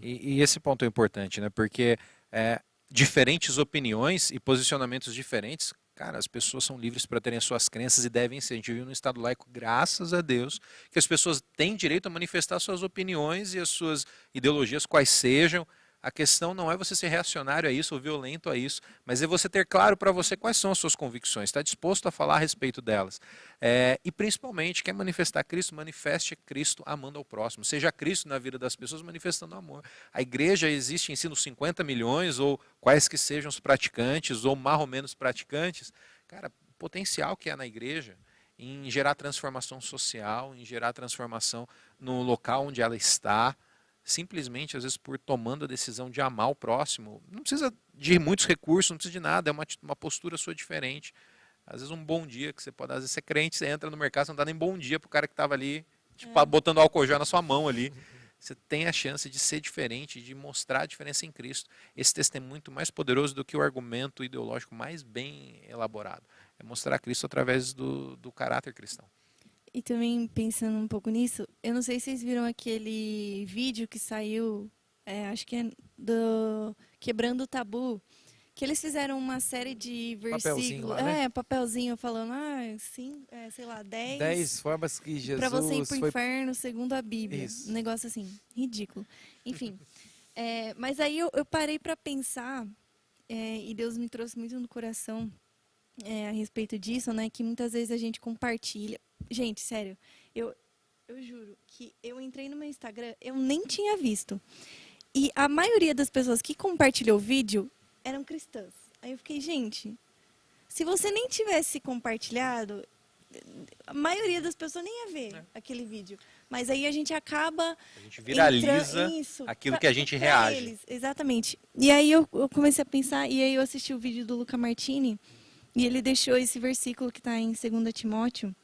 E, e esse ponto é importante, né? Porque é, diferentes opiniões e posicionamentos diferentes, cara, as pessoas são livres para terem as suas crenças e devem ser. A gente vive no Estado laico, graças a Deus, que as pessoas têm direito a manifestar suas opiniões e as suas ideologias, quais sejam. A questão não é você ser reacionário a isso ou violento a isso, mas é você ter claro para você quais são as suas convicções, está disposto a falar a respeito delas. É, e principalmente, quer manifestar Cristo, manifeste Cristo amando ao próximo. Seja Cristo na vida das pessoas manifestando amor. A igreja existe em si nos 50 milhões, ou quais que sejam os praticantes, ou mais ou menos praticantes. Cara, o potencial que há na igreja em gerar transformação social, em gerar transformação no local onde ela está, simplesmente, às vezes, por tomando a decisão de amar o próximo. Não precisa de muitos recursos, não precisa de nada, é uma, uma postura sua diferente. Às vezes um bom dia, que você pode, às vezes você é crente, você entra no mercado, você não dá nem bom dia pro cara que estava ali, tipo, botando álcool gel na sua mão ali. Você tem a chance de ser diferente, de mostrar a diferença em Cristo. Esse testemunho é muito mais poderoso do que o argumento ideológico mais bem elaborado. É mostrar Cristo através do, do caráter cristão. E também pensando um pouco nisso, eu não sei se vocês viram aquele vídeo que saiu, é, acho que é do Quebrando o Tabu, que eles fizeram uma série de versículos. lá, né? É, papelzinho falando, ah, sim, é, sei lá, 10. Dez formas que Jesus Pra você ir pro foi. inferno segundo a Bíblia. Isso. Um negócio assim, ridículo. Enfim. é, mas aí eu, eu parei para pensar, é, e Deus me trouxe muito no coração é, a respeito disso, né? Que muitas vezes a gente compartilha. Gente, sério, eu, eu juro que eu entrei no meu Instagram, eu nem tinha visto. E a maioria das pessoas que compartilhou o vídeo eram cristãs. Aí eu fiquei, gente, se você nem tivesse compartilhado, a maioria das pessoas nem ia ver aquele vídeo. Mas aí a gente acaba A gente viraliza isso, aquilo pra- que a gente reage. eles, exatamente. E aí eu, eu comecei a pensar, e aí eu assisti o vídeo do Luca Martini, e ele deixou esse versículo que está em 2 Timóteo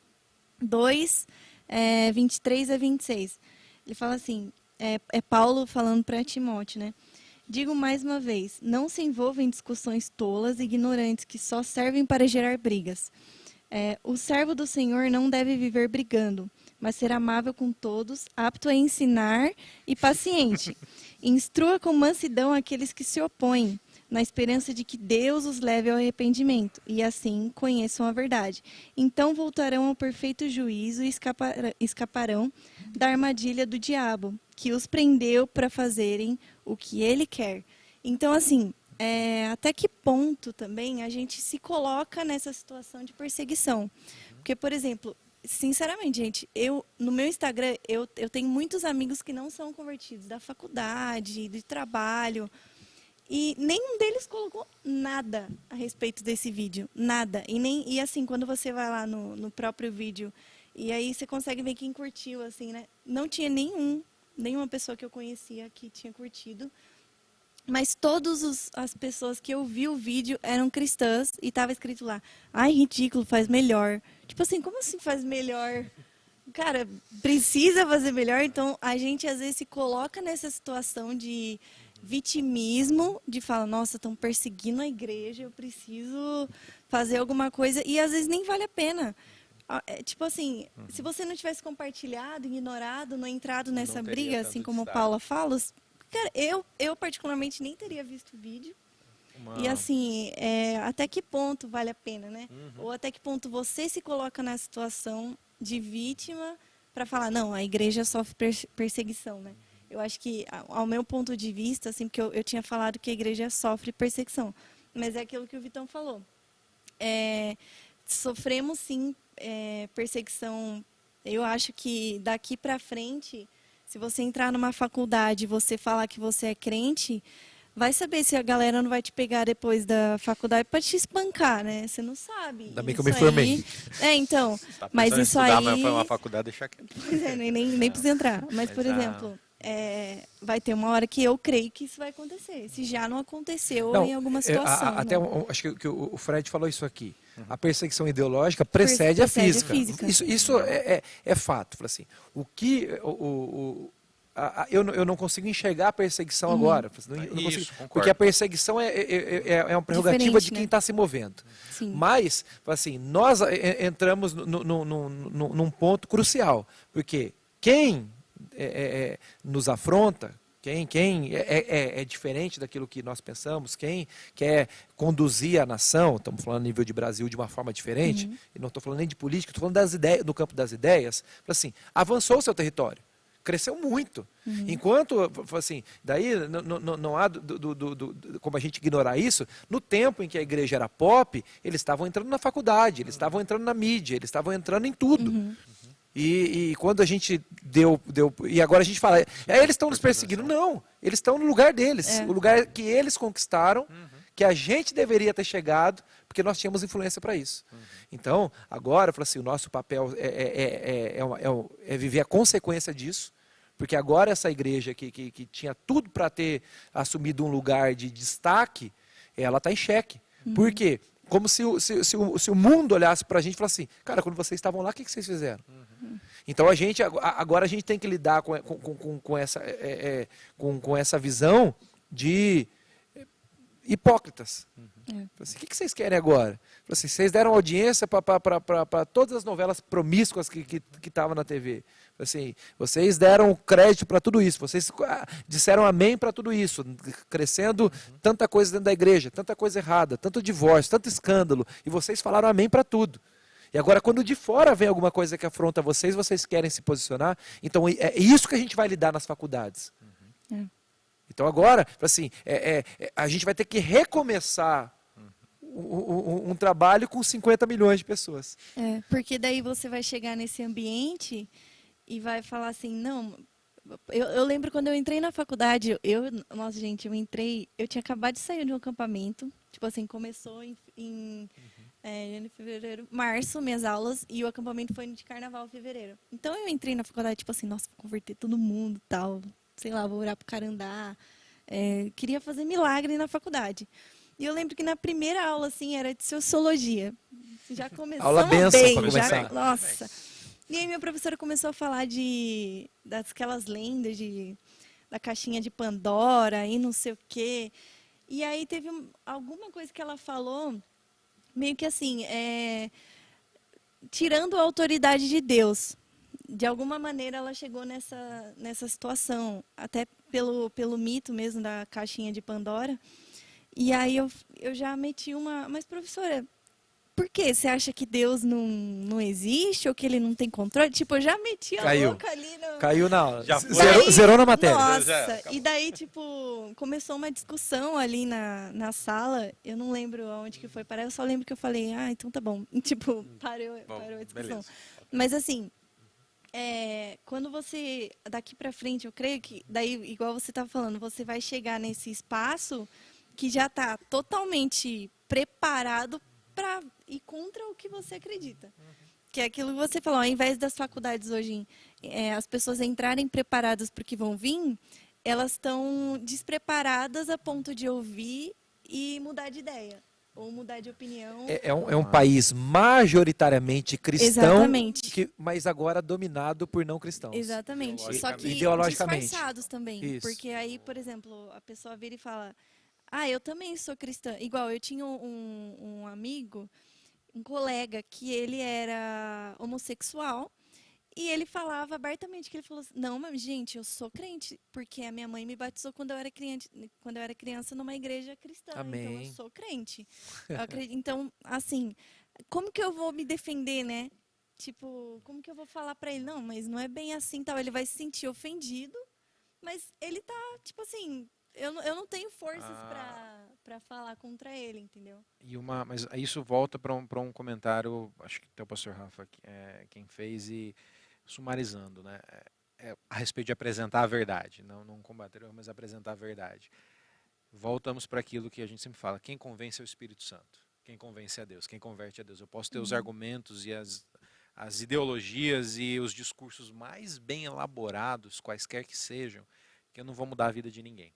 2, é, 23 a 26. Ele fala assim, é, é Paulo falando para Timóteo, né? Digo mais uma vez, não se envolva em discussões tolas e ignorantes que só servem para gerar brigas. É, o servo do Senhor não deve viver brigando, mas ser amável com todos, apto a ensinar e paciente. Instrua com mansidão aqueles que se opõem, na esperança de que Deus os leve ao arrependimento, e assim conheçam a verdade. Então voltarão ao perfeito juízo e escaparão da armadilha do diabo, que os prendeu para fazerem o que ele quer. Então, assim, é, até que ponto também a gente se coloca nessa situação de perseguição? Porque, por exemplo, sinceramente, gente, eu no meu Instagram eu, eu tenho muitos amigos que não são convertidos da faculdade, do trabalho. E nenhum deles colocou nada a respeito desse vídeo. Nada. E, nem, e assim, quando você vai lá no, no próprio vídeo, e aí você consegue ver quem curtiu, assim, né? Não tinha nenhum, nenhuma pessoa que eu conhecia que tinha curtido. Mas todas as pessoas que eu vi o vídeo eram cristãs e estava escrito lá: ai, ridículo, faz melhor. Tipo assim, como assim faz melhor? Cara, precisa fazer melhor. Então a gente às vezes se coloca nessa situação de vitimismo, de falar, nossa, estão perseguindo a igreja, eu preciso fazer alguma coisa, e às vezes nem vale a pena. É, tipo assim, uhum. se você não tivesse compartilhado, ignorado, não entrado nessa não briga, assim como Paula fala, cara, eu, eu particularmente nem teria visto o vídeo. Uma... E assim, é, até que ponto vale a pena, né? Uhum. Ou até que ponto você se coloca na situação de vítima para falar, não, a igreja sofre perseguição, né? Eu acho que, ao meu ponto de vista, assim, porque eu, eu tinha falado que a igreja sofre perseguição, mas é aquilo que o Vitão falou. É, sofremos, sim, é, perseguição. Eu acho que daqui para frente, se você entrar numa faculdade e você falar que você é crente, vai saber se a galera não vai te pegar depois da faculdade para te espancar, né? Você não sabe. Ainda bem que eu me formei. Aí... É, então. Tá mas isso estudar, aí. Mas foi uma faculdade, deixa quieto. Pois é, nem, nem, nem precisa entrar. Mas, mas por exemplo, é, vai ter uma hora que eu creio que isso vai acontecer. Se já não aconteceu não, em alguma situação. É, a, até um, acho que, que, o Fred falou isso aqui. Uhum. A perseguição ideológica precede, precede a, física. a, física. Isso, isso é, é, é fato. Assim, o que o, o a, a, eu, eu não consigo enxergar a perseguição uhum. agora. Não, não Isso, consigo, porque a perseguição é, é, é, é uma prerrogativa Diferente, de quem está né? se movendo. Sim. Mas, assim, nós entramos no, no, no, num ponto crucial. Porque quem é, é, é, nos afronta, quem, quem é, é, é, diferente daquilo que nós pensamos, quem quer conduzir a nação, estamos falando a nível de Brasil de uma forma diferente, uhum. e não estou falando nem de política, estou falando das ideias, do campo das ideias, assim, avançou o seu território, cresceu muito. Uhum. Enquanto, assim, daí não, não, não há do, do, do, como a gente ignorar isso, no tempo em que a igreja era pop, eles estavam entrando na faculdade, eles estavam entrando na mídia, eles estavam entrando em tudo. Uhum. E, e, quando a gente deu, deu. E agora a gente fala, é, eles estão nos perseguindo. Não, eles estão no lugar deles. É. O lugar que eles conquistaram, uhum. que a gente deveria ter chegado, porque nós tínhamos influência para isso. Uhum. Então, agora, assim, o nosso papel é, é, é, é, viver a consequência disso. Porque agora essa igreja que, que, que tinha tudo para ter assumido um lugar de destaque, ela está em xeque. Uhum. Por quê? Como se, se, se, o, se o mundo olhasse para a gente e falasse assim, cara, quando vocês estavam lá, o que, que vocês fizeram? Então a gente agora a gente tem que lidar com, com, com, com essa, é, é, com, com essa visão de hipócritas. Uhum. Assim, o que, vocês querem agora? Assim, vocês deram audiência para todas as novelas promíscuas que estavam na TV. Assim, vocês deram crédito para tudo isso, vocês ah, disseram amém para tudo isso, crescendo tanta coisa dentro da igreja, tanta coisa errada, tanto divórcio, tanto escândalo, e vocês falaram amém para tudo. E agora, quando de fora vem alguma coisa que afronta vocês, vocês querem se posicionar. Então, é isso que a gente vai lidar nas faculdades. Uhum. É. Então, agora, assim, é, é, é, a gente vai ter que recomeçar um, um, trabalho com 50 milhões de pessoas. É, porque daí você vai chegar nesse ambiente e vai falar assim, não. Eu, eu lembro quando eu entrei na faculdade, eu, nossa gente, eu entrei, eu tinha acabado de sair de um acampamento, tipo assim, começou em, em uhum é, em fevereiro, março, minhas aulas, e o acampamento foi de carnaval, fevereiro. Então eu entrei na faculdade, tipo assim, nossa, vou converter todo mundo tal, sei lá, vou orar pro Carandá. É, queria fazer milagre na faculdade. E eu lembro que na primeira aula, assim, era de sociologia. Já começou aula benção bem, já, nossa. E aí minha professora começou a falar de daquelas lendas de da caixinha de Pandora e não sei o quê. E aí teve alguma coisa que ela falou meio que assim, é, tirando a autoridade de Deus de alguma maneira ela chegou nessa, nessa situação, até pelo, pelo mito mesmo da caixinha de Pandora. E aí eu, eu já meti uma, mas professora, por quê? Você acha que Deus não, não existe ou que ele não tem controle? Tipo, eu já meti a Caiu. boca ali no... Caiu na. Já foi. Zerou, zerou na matéria. Nossa, acabou. e daí, tipo, começou uma discussão ali na, na sala. Eu não lembro aonde que foi parar, eu só lembro que eu falei, ah, então tá bom. E, tipo, parou, Bom, parou a discussão. beleza. Mas assim, é, quando você, daqui pra frente, eu creio que, daí, igual você tá falando, você vai chegar nesse espaço que já tá totalmente preparado para ir contra o que você acredita. Que é aquilo que você falou, ao invés das faculdades hoje, é, as pessoas entrarem preparadas para o que vão vir, elas estão despreparadas a ponto de ouvir e mudar de ideia. Ou mudar de opinião. É, é um, é um país majoritariamente cristão, Exatamente. que, mas agora dominado por não cristãos. Exatamente. Só que Ideologicamente. Ideologicamente. disfarçados também. Isso. Porque aí, por exemplo, a pessoa vira e fala: Ah, eu também sou cristã. Igual, eu tinha um, um amigo, um colega, que ele era homossexual. E ele falava abertamente que ele falou assim, não, mas gente, eu sou crente, porque a minha mãe me batizou quando eu era criança, quando eu era criança numa igreja cristã. Então Amém. eu sou crente. Eu acredito- então, assim, como que eu vou me defender, né? Tipo, como que eu vou falar pra ele? Não, mas não é bem assim, tal. Ele vai se sentir ofendido, mas ele tá, tipo assim, eu, não- eu não tenho forças Ah. pra falar contra ele, entendeu? E uma, mas isso volta para um, pra um comentário, acho que até o pastor Rafa é, quem fez, e sumarizando, né? É, é, a respeito de apresentar a verdade, não, não combater, mas apresentar a verdade. Voltamos para aquilo que a gente sempre fala: quem convence é o Espírito Santo, quem convence é Deus, quem converte é Deus. Eu posso ter os Uhum. argumentos e as, as ideologias e os discursos mais bem elaborados, quaisquer que sejam, que eu não vou mudar a vida de ninguém.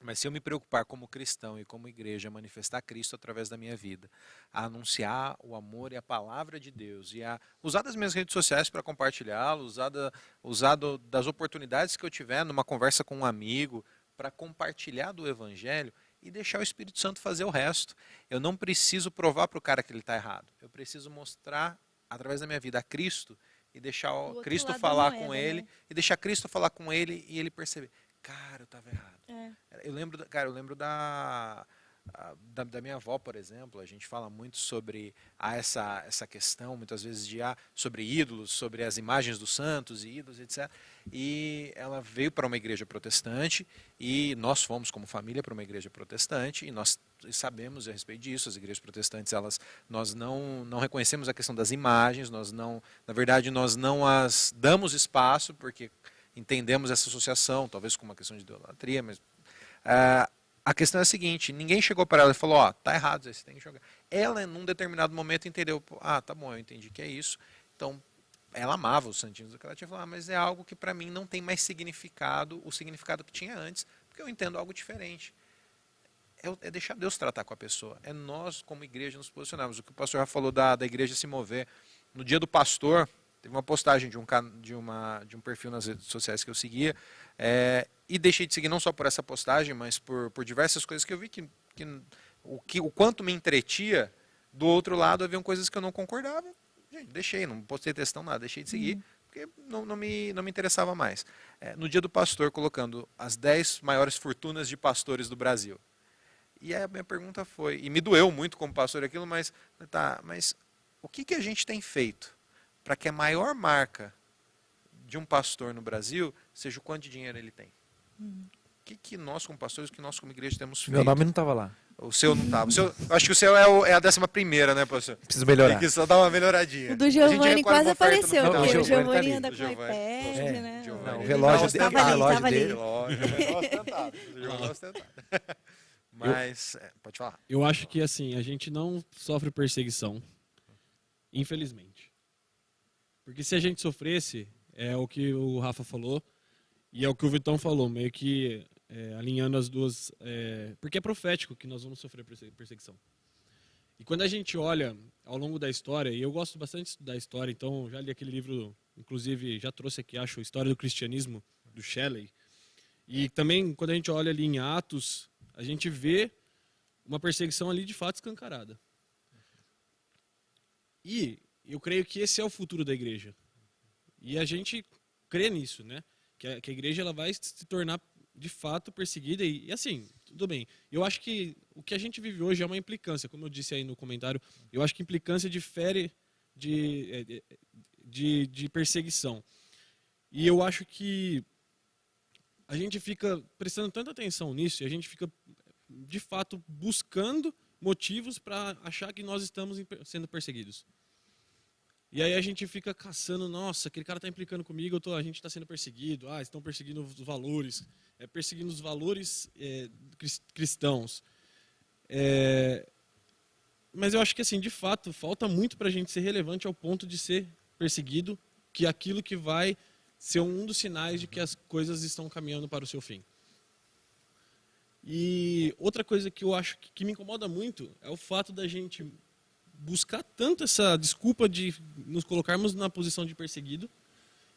Mas se eu me preocupar como cristão e como igreja, manifestar Cristo através da minha vida, a anunciar o amor e a palavra de Deus, e a usar das minhas redes sociais para compartilhá-lo, usar, da, usar do- das oportunidades que eu tiver numa conversa com um amigo, para compartilhar do Evangelho e deixar o Espírito Santo fazer o resto. Eu não preciso provar para o cara que ele está errado. Eu preciso mostrar, através da minha vida, a Cristo e deixar Cristo falar moeda, com né? ele, e deixar Cristo falar com ele e ele perceber, cara, eu estava errado. É. Eu lembro, cara, eu lembro da, da, da minha avó, por exemplo. A gente fala muito sobre ah, essa, essa questão, muitas vezes, de ah, sobre ídolos, sobre as imagens dos santos e ídolos, etc. E ela veio para uma igreja protestante e nós fomos, como família, para uma igreja protestante e nós sabemos a respeito disso. As igrejas protestantes, elas, nós não, não reconhecemos a questão das imagens, nós não, na verdade, nós não as damos espaço, porque entendemos essa associação, talvez com uma questão de idolatria, mas ah, a questão é a seguinte: ninguém chegou para ela e falou, ó, tá errado, você tem que jogar. Ela, num determinado momento, entendeu, ah, tá bom, eu entendi que é isso. Então, ela amava os santinhos do que ela tinha falado, ah, mas é algo que para mim não tem mais significado, o significado que tinha antes, porque eu entendo algo diferente. É, é deixar Deus tratar com a pessoa. É nós, como igreja, nos posicionarmos. O que o pastor já falou da, da igreja se mover. No dia do pastor, teve uma postagem de um, de uma, de um perfil nas redes sociais que eu seguia, é, e deixei de seguir não só por essa postagem, mas por, por diversas coisas que eu vi que, que, o, que o quanto me entretia, do outro lado haviam coisas que eu não concordava. Gente, deixei, não postei textão, nada, deixei de seguir, porque não, não, me, não me interessava mais. É, no dia do pastor, colocando as 10 maiores fortunas de pastores do Brasil. E aí a minha pergunta foi, e me doeu muito como pastor aquilo, mas tá, mas o que, que a gente tem feito para que a maior marca de um pastor no Brasil seja o quanto de dinheiro ele tem? Uhum. O que, que nós, como pastores, o que nós, como igreja, temos feito? Meu nome não estava lá. O seu não estava. O seu, eu acho que o seu é, o- é a décima primeira, né, pastor? Preciso melhorar. Tem que só dar uma melhoradinha. O do Giovanni quase apareceu. Não, o porque o Giovanni anda O com o iPad, É, né? Não, o relógio tava dele, ali, o relógio tava ali. dele. Lógico, é ostentado. Mas, é, pode falar. Eu acho que assim, a gente não sofre perseguição, infelizmente. Porque se a gente sofresse, é o que o Rafa falou e é o que o Vitão falou, meio que é, alinhando as duas. é, porque é profético que nós vamos sofrer perse- perseguição. E quando a gente olha ao longo da história, e eu gosto bastante de estudar história, então já li aquele livro, inclusive já trouxe aqui, acho, História do Cristianismo, do Shelley. E também, quando a gente olha ali em Atos, a gente vê uma perseguição ali de fato escancarada. E eu creio que esse é o futuro da igreja. E a gente crê nisso, né? Que a, que a igreja ela vai se tornar de fato perseguida e, e, assim, tudo bem. Eu acho que o que a gente vive hoje é uma implicância, como eu disse aí no comentário, eu acho que implicância difere de, é, de, de perseguição. E eu acho que a gente fica prestando tanta atenção nisso e a gente fica, de fato, buscando motivos para achar que nós estamos sendo perseguidos. E aí a gente fica caçando, nossa, aquele cara está implicando comigo, tô, a gente está sendo perseguido, ah, estão perseguindo os valores, é, perseguindo os valores é, cristãos. É, mas eu acho que, assim, de fato, falta muito para a gente ser relevante ao ponto de ser perseguido, que é aquilo que vai ser um dos sinais de que as coisas estão caminhando para o seu fim. E outra coisa que eu acho que, que me incomoda muito é o fato da gente buscar tanto essa desculpa de nos colocarmos na posição de perseguido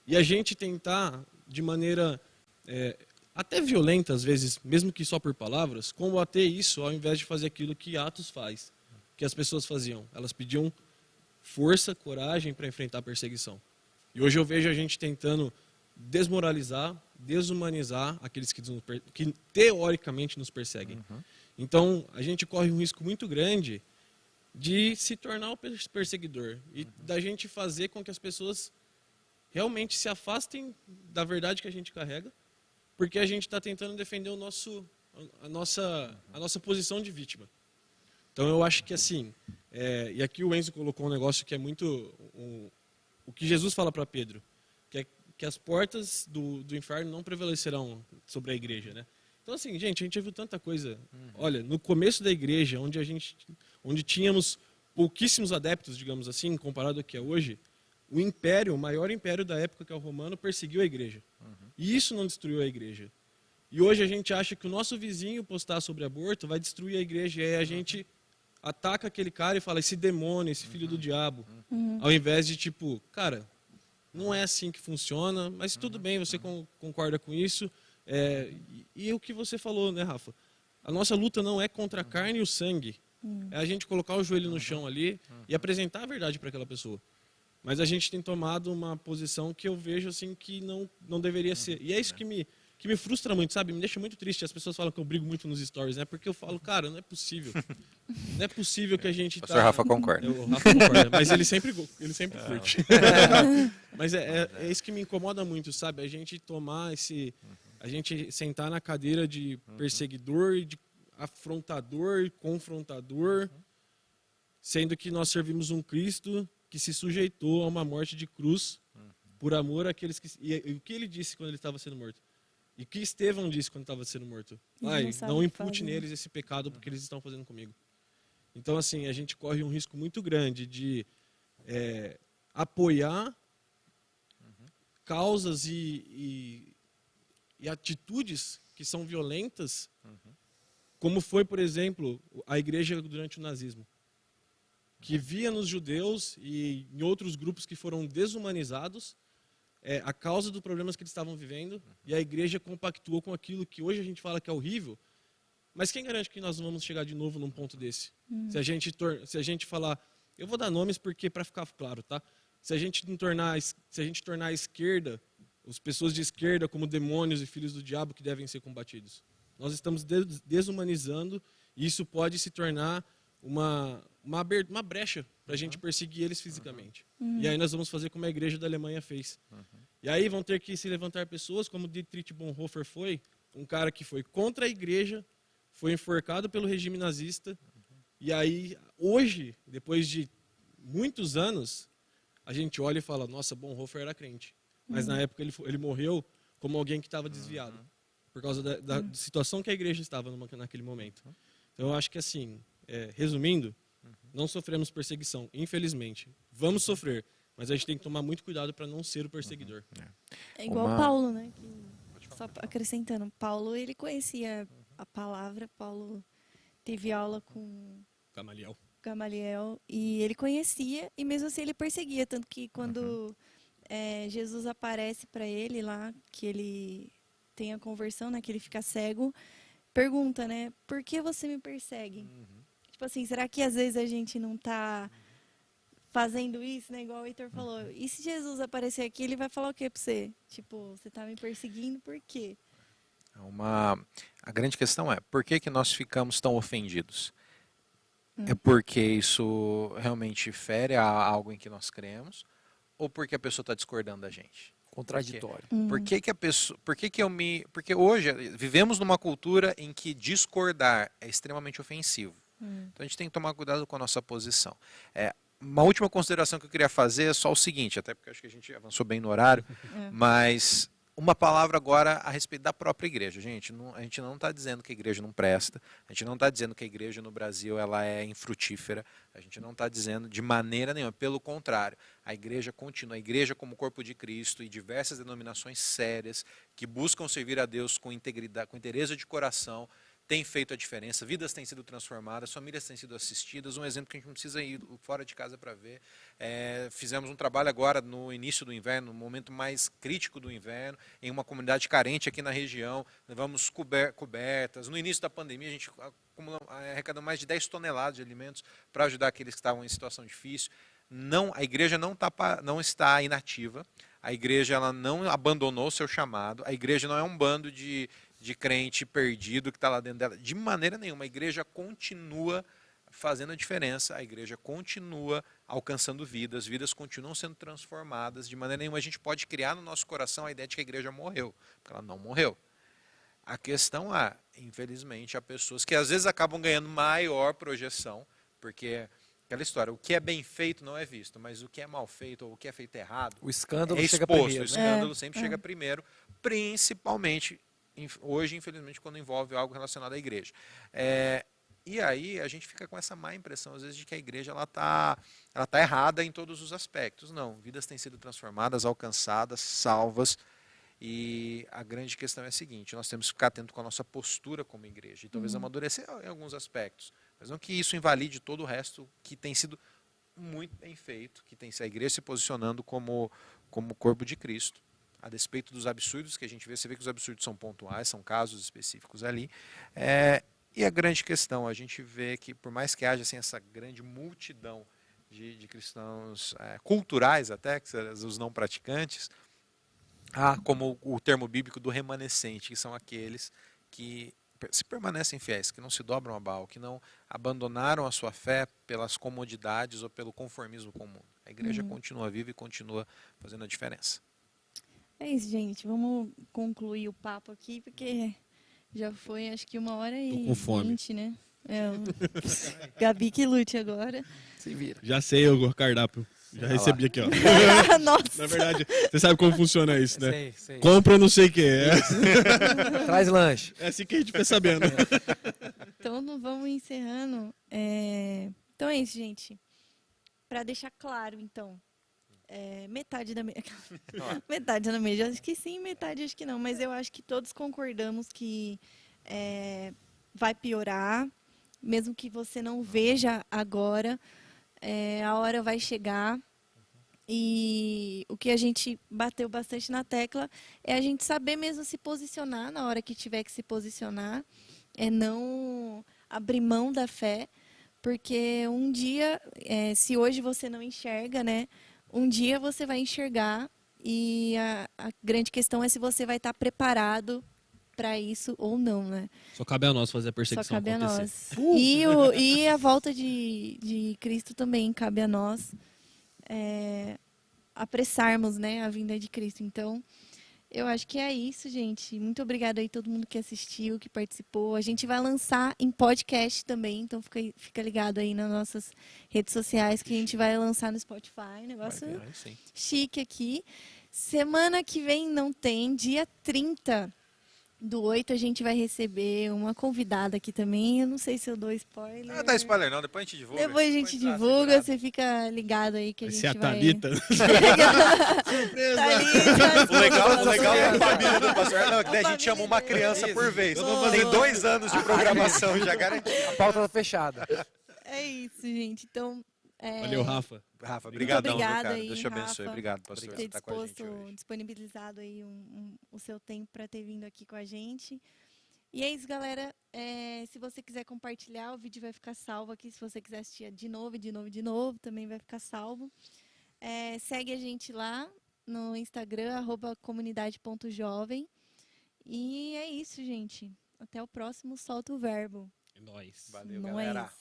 e a gente tentar, de maneira é, até violenta às vezes, mesmo que só por palavras, combater isso ao invés de fazer aquilo que Atos faz, que as pessoas faziam. Elas pediam força, coragem para enfrentar a perseguição. E hoje eu vejo a gente tentando desmoralizar, desumanizar aqueles que, que teoricamente nos perseguem. Uhum. Então, a gente corre um risco muito grande de se tornar o perseguidor e uhum. da gente fazer com que as pessoas realmente se afastem da verdade que a gente carrega, porque a gente está tentando defender o nosso, a, nossa, a nossa posição de vítima. Então eu acho que assim, é, e aqui o Enzo colocou um negócio que é muito um, o que Jesus fala para Pedro, que é que as portas do, do inferno não prevalecerão sobre a igreja, né? Então assim, gente, a gente viu tanta coisa. Uhum. Olha, no começo da igreja, onde a gente onde tínhamos pouquíssimos adeptos, digamos assim, comparado ao que é hoje, o império, o maior império da época, que é o romano, perseguiu a igreja. Uhum. E isso não destruiu a igreja. E hoje a gente acha que o nosso vizinho postar sobre aborto vai destruir a igreja. E aí a gente ataca aquele cara e fala, esse demônio, esse filho do uhum. diabo. Uhum. Ao invés de, tipo, cara, não é assim que funciona, mas tudo bem, você concorda com isso. É, e, e, o que você falou, né, Rafa? A nossa luta não é contra a carne e o sangue, Hum. É a gente colocar o joelho no chão ali e apresentar a verdade para aquela pessoa. Mas a gente tem tomado uma posição que eu vejo assim que não, não deveria ser. E é isso que me, que me frustra muito, sabe? Me deixa muito triste. As pessoas falam que eu brigo muito nos stories, né? Porque eu falo, cara, não é possível. Não é possível que a gente tá... O senhor Rafa concorda. o Rafa concorda, mas ele sempre, ele sempre é. curte. mas é, é, é, isso que me incomoda muito, sabe? A gente tomar esse... A gente sentar na cadeira de uhum. perseguidor e de afrontador, confrontador, sendo que nós servimos um Cristo que se sujeitou a uma morte de cruz por amor àqueles que. E, o que ele disse quando ele estava sendo morto? E o que Estevão disse quando estava sendo morto? Pai, não, não impute neles esse pecado porque eles estão fazendo comigo. Então, assim, a gente corre um risco muito grande de é, apoiar uhum. causas e, e, e, atitudes que são violentas uhum. Como foi, por exemplo, a igreja durante o nazismo, que via nos judeus e em outros grupos que foram desumanizados é, a causa dos problemas que eles estavam vivendo, e a igreja compactuou com aquilo que hoje a gente fala que é horrível. Mas quem garante que nós vamos chegar de novo num ponto desse? Hum. Se, a gente se a gente falar. Eu vou dar nomes porque para ficar claro, tá? Se a gente não tornar, se a gente tornar a esquerda, as pessoas de esquerda como demônios e filhos do diabo que devem ser combatidos. Nós estamos desumanizando e isso pode se tornar uma, uma, uma brecha para a gente perseguir eles fisicamente. Uhum. E aí nós vamos fazer como a igreja da Alemanha fez. Uhum. E aí vão ter que se levantar pessoas como Dietrich Bonhoeffer foi, um cara que foi contra a igreja, foi enforcado pelo regime nazista. Uhum. E aí, hoje, depois de muitos anos, a gente olha e fala: nossa, Bonhoeffer era crente. Mas na época ele, ele morreu como alguém que estava desviado por causa da, da uhum. situação que a igreja estava numa, naquele momento. Então, eu acho que, assim, é, resumindo, uhum. não sofremos perseguição, infelizmente. Vamos sofrer, mas a gente tem que tomar muito cuidado para não ser o perseguidor. Uhum. É, é igual Uma... Paulo, né? Que, só acrescentando, Paulo, ele conhecia a palavra, Paulo teve aula com Gamaliel. Gamaliel, e ele conhecia, e mesmo assim ele perseguia, tanto que quando uhum. É, Jesus aparece para ele lá, que ele tem a conversão, né, que ele fica cego, pergunta, né, por que você me persegue? Uhum. Tipo assim, será que às vezes a gente não está fazendo isso, né? Igual o Heitor falou. E se Jesus aparecer aqui, ele vai falar o que pra você? Tipo, você tá me perseguindo por quê? É Uma, a grande questão é, por que, que nós ficamos tão ofendidos? É porque isso realmente fere a algo em que nós cremos? Ou porque a pessoa está discordando da gente? Contraditório. Hum. Por que, que a pessoa. Por que, que eu me. Porque hoje vivemos numa cultura em que discordar é extremamente ofensivo. Hum. Então a gente tem que tomar cuidado com a nossa posição. É, uma última consideração que eu queria fazer é só o seguinte, até porque acho que a gente avançou bem no horário, É. mas uma palavra agora a respeito da própria igreja. Gente, não- a gente não está dizendo que a igreja não presta, a gente não está dizendo que a igreja no Brasil ela é infrutífera, a gente não está dizendo de maneira nenhuma, pelo contrário, a igreja continua, a igreja como corpo de Cristo e diversas denominações sérias que buscam servir a Deus com integridade, com interesse de coração, tem feito a diferença, vidas têm sido transformadas, famílias têm sido assistidas. Um exemplo que a gente não precisa ir fora de casa para ver. É, fizemos um trabalho agora no início do inverno, no momento mais crítico do inverno, em uma comunidade carente aqui na região. Levamos cober- cobertas. No início da pandemia, a gente acumulou- arrecadou mais de 10 toneladas de alimentos para ajudar aqueles que estavam em situação difícil. Não, a igreja não, tá, não está inativa. A igreja ela não abandonou seu chamado. A igreja não é um bando de, de crente perdido que está lá dentro dela. De maneira nenhuma. A igreja continua fazendo a diferença. A igreja continua alcançando vidas. Vidas continuam sendo transformadas. De maneira nenhuma a gente pode criar no nosso coração a ideia de que a igreja morreu. Porque ela não morreu. A questão é, infelizmente, há pessoas que às vezes acabam ganhando maior projeção, porque aquela história, o que é bem feito não é visto, mas o que é mal feito ou o que é feito errado O escândalo é chega exposto. primeiro. O né? escândalo É, sempre é. chega primeiro, principalmente hoje, infelizmente, quando envolve algo relacionado à igreja. É, e aí a gente fica com essa má impressão, às vezes, de que a igreja ela está ela tá errada em todos os aspectos. Não, vidas têm sido transformadas, alcançadas, salvas. E a grande questão é a seguinte: nós temos que ficar atento com a nossa postura como igreja e talvez amadurecer em alguns aspectos, mas não que isso invalide todo o resto que tem sido muito bem feito, que tem a igreja se posicionando como como corpo de Cristo, a despeito dos absurdos que a gente vê. Você vê que os absurdos são pontuais, são casos específicos ali. É, e a grande questão, a gente vê que por mais que haja assim, essa grande multidão de, de cristãos é, culturais até, que são os não praticantes, há como o termo bíblico do remanescente, que são aqueles que se permanecem fiéis, que não se dobram a Baal, que não abandonaram a sua fé pelas comodidades ou pelo conformismo comum. A igreja Uhum. continua viva e continua fazendo a diferença. É isso, gente. Vamos concluir o papo aqui, porque já foi acho que uma hora e com fome. vinte, né? É, o... Gabi que lute agora. Se vira. Já sei o cardápio. Já Ah lá. recebi aqui, ó. Nossa. Na verdade, você sabe como funciona isso, né? Sei, sei. Compra não sei o que. É, Traz lanche. é assim que a gente fica sabendo. Então, não vamos encerrando. É, Então é isso, gente. Para deixar claro, então. É, Metade da mesa. metade da mesa. Acho que sim, metade acho que não. Mas eu acho que todos concordamos que é, vai piorar. Mesmo que você não veja agora, é, a hora vai chegar. E o que a gente bateu bastante na tecla é a gente saber mesmo se posicionar na hora que tiver que se posicionar. É não abrir mão da fé, porque um dia, é, se hoje você não enxerga, né? Um dia você vai enxergar e a, a grande questão é se você vai estar preparado para isso ou não, né? Só cabe a nós fazer a Só perseguição cabe a acontecer. nós. E, o, e a volta de, de Cristo também cabe a nós é, apressarmos né, a vinda de Cristo. Então, eu acho que é isso, gente. Muito obrigada aí a todo mundo que assistiu, que participou. A gente vai lançar em podcast também, então fica, fica ligado aí nas nossas redes sociais que a gente vai lançar no Spotify. Negócio ver, chique aqui. Semana que vem não tem, dia 30 do 8 a gente vai receber uma convidada aqui também. Eu não sei se eu dou spoiler. Ah, dá spoiler não, depois a gente divulga. Depois a gente tá divulga, você fica ligado aí que a Vai gente ser a vai... Thalita. Thalita. O legal, o legal é a Surpresa. família do pastor. Não, que daí a A gente chama uma criança por vez. Eu vou fazer Tem dois anos de programação já garantido. A pauta tá fechada. É isso, gente. Então, é, Valeu, Rafa. Rafa, obrigadão, viu, obrigada cara? aí, Deus te abençoe. Rafa, Obrigado, pastor, ter por estar com a gente disposto, hoje. disponibilizado aí um- um- o seu tempo para ter vindo aqui com a gente. E é isso, galera. É, se você quiser compartilhar, o vídeo vai ficar salvo aqui. Se você quiser assistir de novo, de novo, de novo, também vai ficar salvo. É, segue a gente lá no Instagram, arroba comunidade.jovem. E é isso, gente. Até o próximo Solta o Verbo. É nóis. Valeu, Não galera.